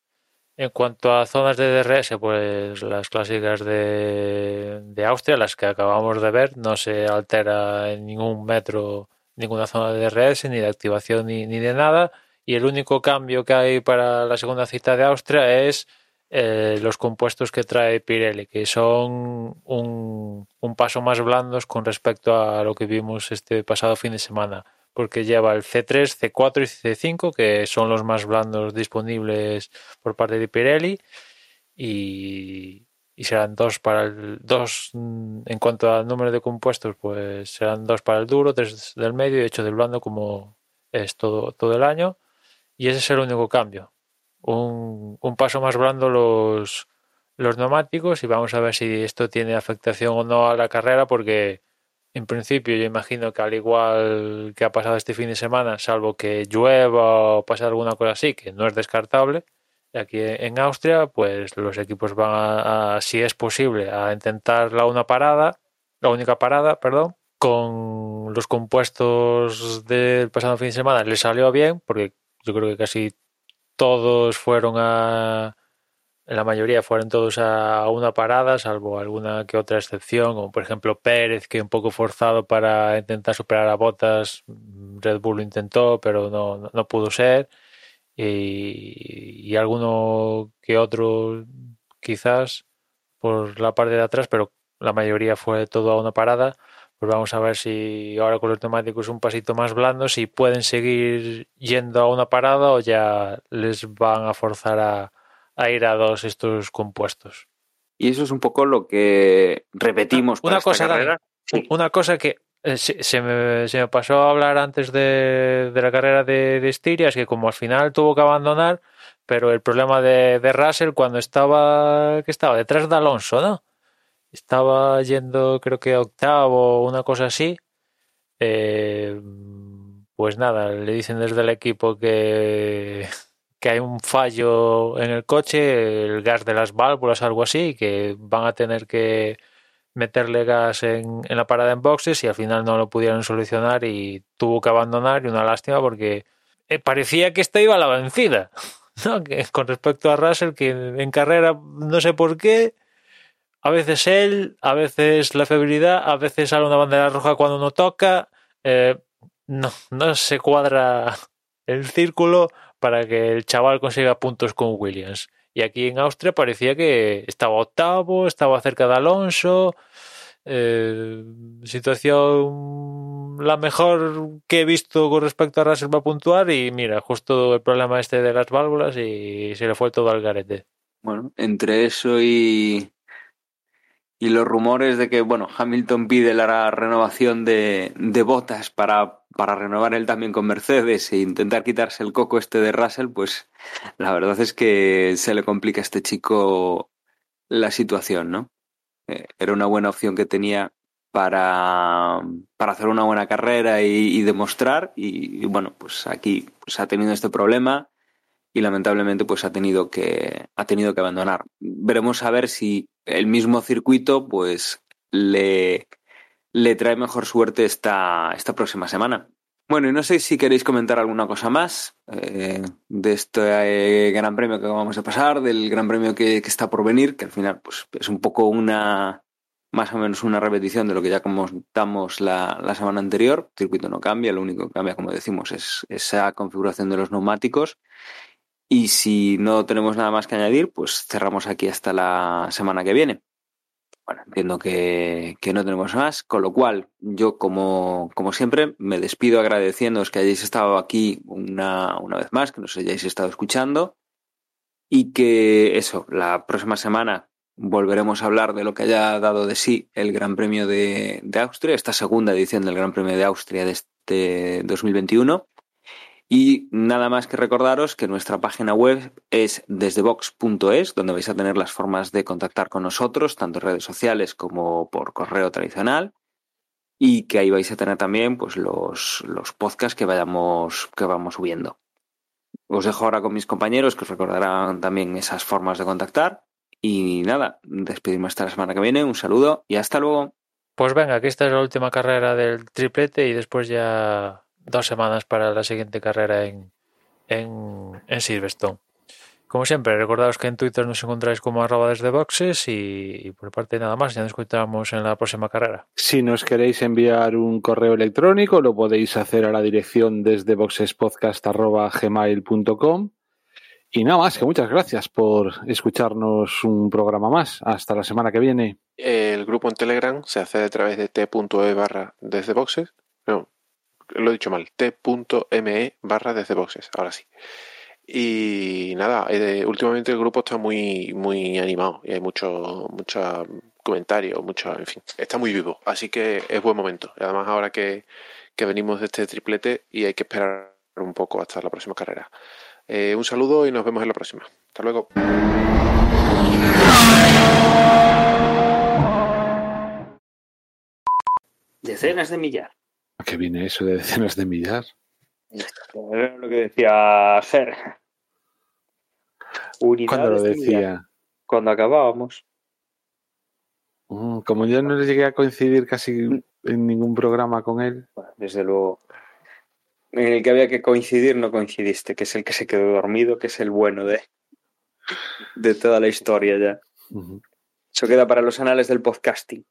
En cuanto a zonas de DRS, pues las clásicas de, de Austria, las que acabamos de ver, no se altera en ningún metro ninguna zona de DRS, ni de activación, ni, ni de nada. Y el único cambio que hay para la segunda cita de Austria es eh, los compuestos que trae Pirelli, que son un, un, paso más blandos con respecto a lo que vimos este pasado fin de semana, porque lleva el C3, C4 y C5, que son los más blandos disponibles por parte de Pirelli, y, y serán dos para el dos en cuanto al número de compuestos pues serán dos para el duro tres del medio y ocho del blando como es todo todo el año. Y ese es el único cambio. Un, un paso más blando los los neumáticos y vamos a ver si esto tiene afectación o no a la carrera porque en principio yo imagino que al igual que ha pasado este fin de semana salvo que llueva o pase alguna cosa así que no es descartable aquí en Austria, pues los equipos van a, si es posible, a intentar la una parada, la única parada, perdón, con los compuestos del pasado fin de semana le salió bien, porque yo creo que casi todos fueron a, la mayoría fueron todos a una parada, salvo alguna que otra excepción, como por ejemplo Pérez, que un poco forzado para intentar superar a Botas, Red Bull lo intentó, pero no, no pudo ser y, y, alguno que otro quizás por la parte de atrás, pero la mayoría fue todo a una parada. Pues vamos a ver si ahora con los neumáticos un pasito más blando, si pueden seguir yendo a una parada o ya les van a forzar a, a ir a dos estos compuestos. Y eso es un poco lo que repetimos una, para cosa, esta carrera. Sí. Una cosa que eh, se, se, me, se, me, pasó a hablar antes de, la carrera de, de, Estiria, es que como al final tuvo que abandonar, pero el problema de, de Russell cuando estaba, que estaba detrás de Alonso, ¿no? Estaba yendo, creo que octavo o una cosa así. Eh, pues nada, le dicen desde el equipo que, que hay un fallo en el coche, el gas de las válvulas, algo así, que van a tener que meterle gas en, la parada en boxes y al final no lo pudieron solucionar y tuvo que abandonar y una lástima porque eh, parecía que esta iba a la vencida. ¿no? Con respecto a Russell, que en carrera no sé por qué, a veces él, a veces la febrilidad, a veces sale una bandera roja cuando no toca, eh, no, no se cuadra el círculo para que el chaval consiga puntos con Williams. Y aquí en Austria parecía que estaba octavo, estaba cerca de Alonso. Eh, situación la mejor que he visto con respecto a Russell para puntuar y mira, justo el problema este de las válvulas y se le fue todo al garete. Bueno, entre eso y, y los rumores de que, bueno, Hamilton pide la renovación de, de botas para, para renovar él también con Mercedes e intentar quitarse el coco este de Russell, pues la verdad es que se le complica a este chico la situación, ¿no? Eh, era una buena opción que tenía para, para hacer una buena carrera y, demostrar y, y, bueno, pues aquí pues ha tenido este problema y lamentablemente pues ha tenido que ha tenido que abandonar. Veremos a ver si el mismo circuito pues le, le trae mejor suerte esta, esta próxima semana. Bueno, y no sé si queréis comentar alguna cosa más eh, de este eh, gran premio que vamos a pasar, del gran premio que, que, está por venir, que al final pues, es un poco una, más o menos una repetición de lo que ya comentamos la, la semana anterior. El circuito no cambia, lo único que cambia, como decimos, es esa configuración de los neumáticos. Y si no tenemos nada más que añadir, pues cerramos aquí hasta la semana que viene. Bueno, entiendo que, que, no tenemos más, con lo cual yo, como, como siempre, me despido agradeciéndoos que hayáis estado aquí una, una vez más, que nos hayáis estado escuchando. Y que eso, la próxima semana volveremos a hablar de lo que haya dado de sí el Gran Premio de, de Austria, esta segunda edición del Gran Premio de Austria de este 2021. Y nada más que recordaros que nuestra página web es desdebox.es, donde vais a tener las formas de contactar con nosotros, tanto en redes sociales como por correo tradicional. Y que ahí vais a tener también pues, los, los podcasts que vayamos, que vamos subiendo. Os dejo ahora con mis compañeros que os recordarán también esas formas de contactar. Y nada, despedimos hasta la semana que viene. Un saludo y hasta luego. Pues venga, aquí esta es la última carrera del triplete y después ya dos semanas para la siguiente carrera en, en, en Silverstone. Como siempre, recordaos que en Twitter nos encontráis como arroba desde boxes y, y por parte de nada más, ya nos encontramos en la próxima carrera. Si nos queréis enviar un correo electrónico, lo podéis hacer a la dirección desde boxespodcast.gmail.com. Y nada más, que muchas gracias por escucharnos un programa más. Hasta la semana que viene. El grupo en Telegram se hace a través de t.e barra desde boxes. No, lo he dicho mal. t.me barra desde boxes. Ahora sí. Y nada, eh, últimamente el grupo está muy, muy animado y hay mucho, mucho comentario, mucho, en fin, está muy vivo. Así que es buen momento. Además ahora que, que venimos de este triplete y hay que esperar un poco hasta la próxima carrera. Eh, un saludo y nos vemos en la próxima. Hasta luego. Decenas de millar. ¿A qué viene eso de decenas de millar? Era lo que decía Ger. ¿Cuándo lo millar. decía? Cuando acabábamos. Mm, Como yo no llegué a coincidir casi en ningún programa con él. Bueno, desde luego. En el que había que coincidir, no coincidiste, que es el que se quedó dormido, que es el bueno de, de toda la historia ya. Eso queda para los anales del podcasting.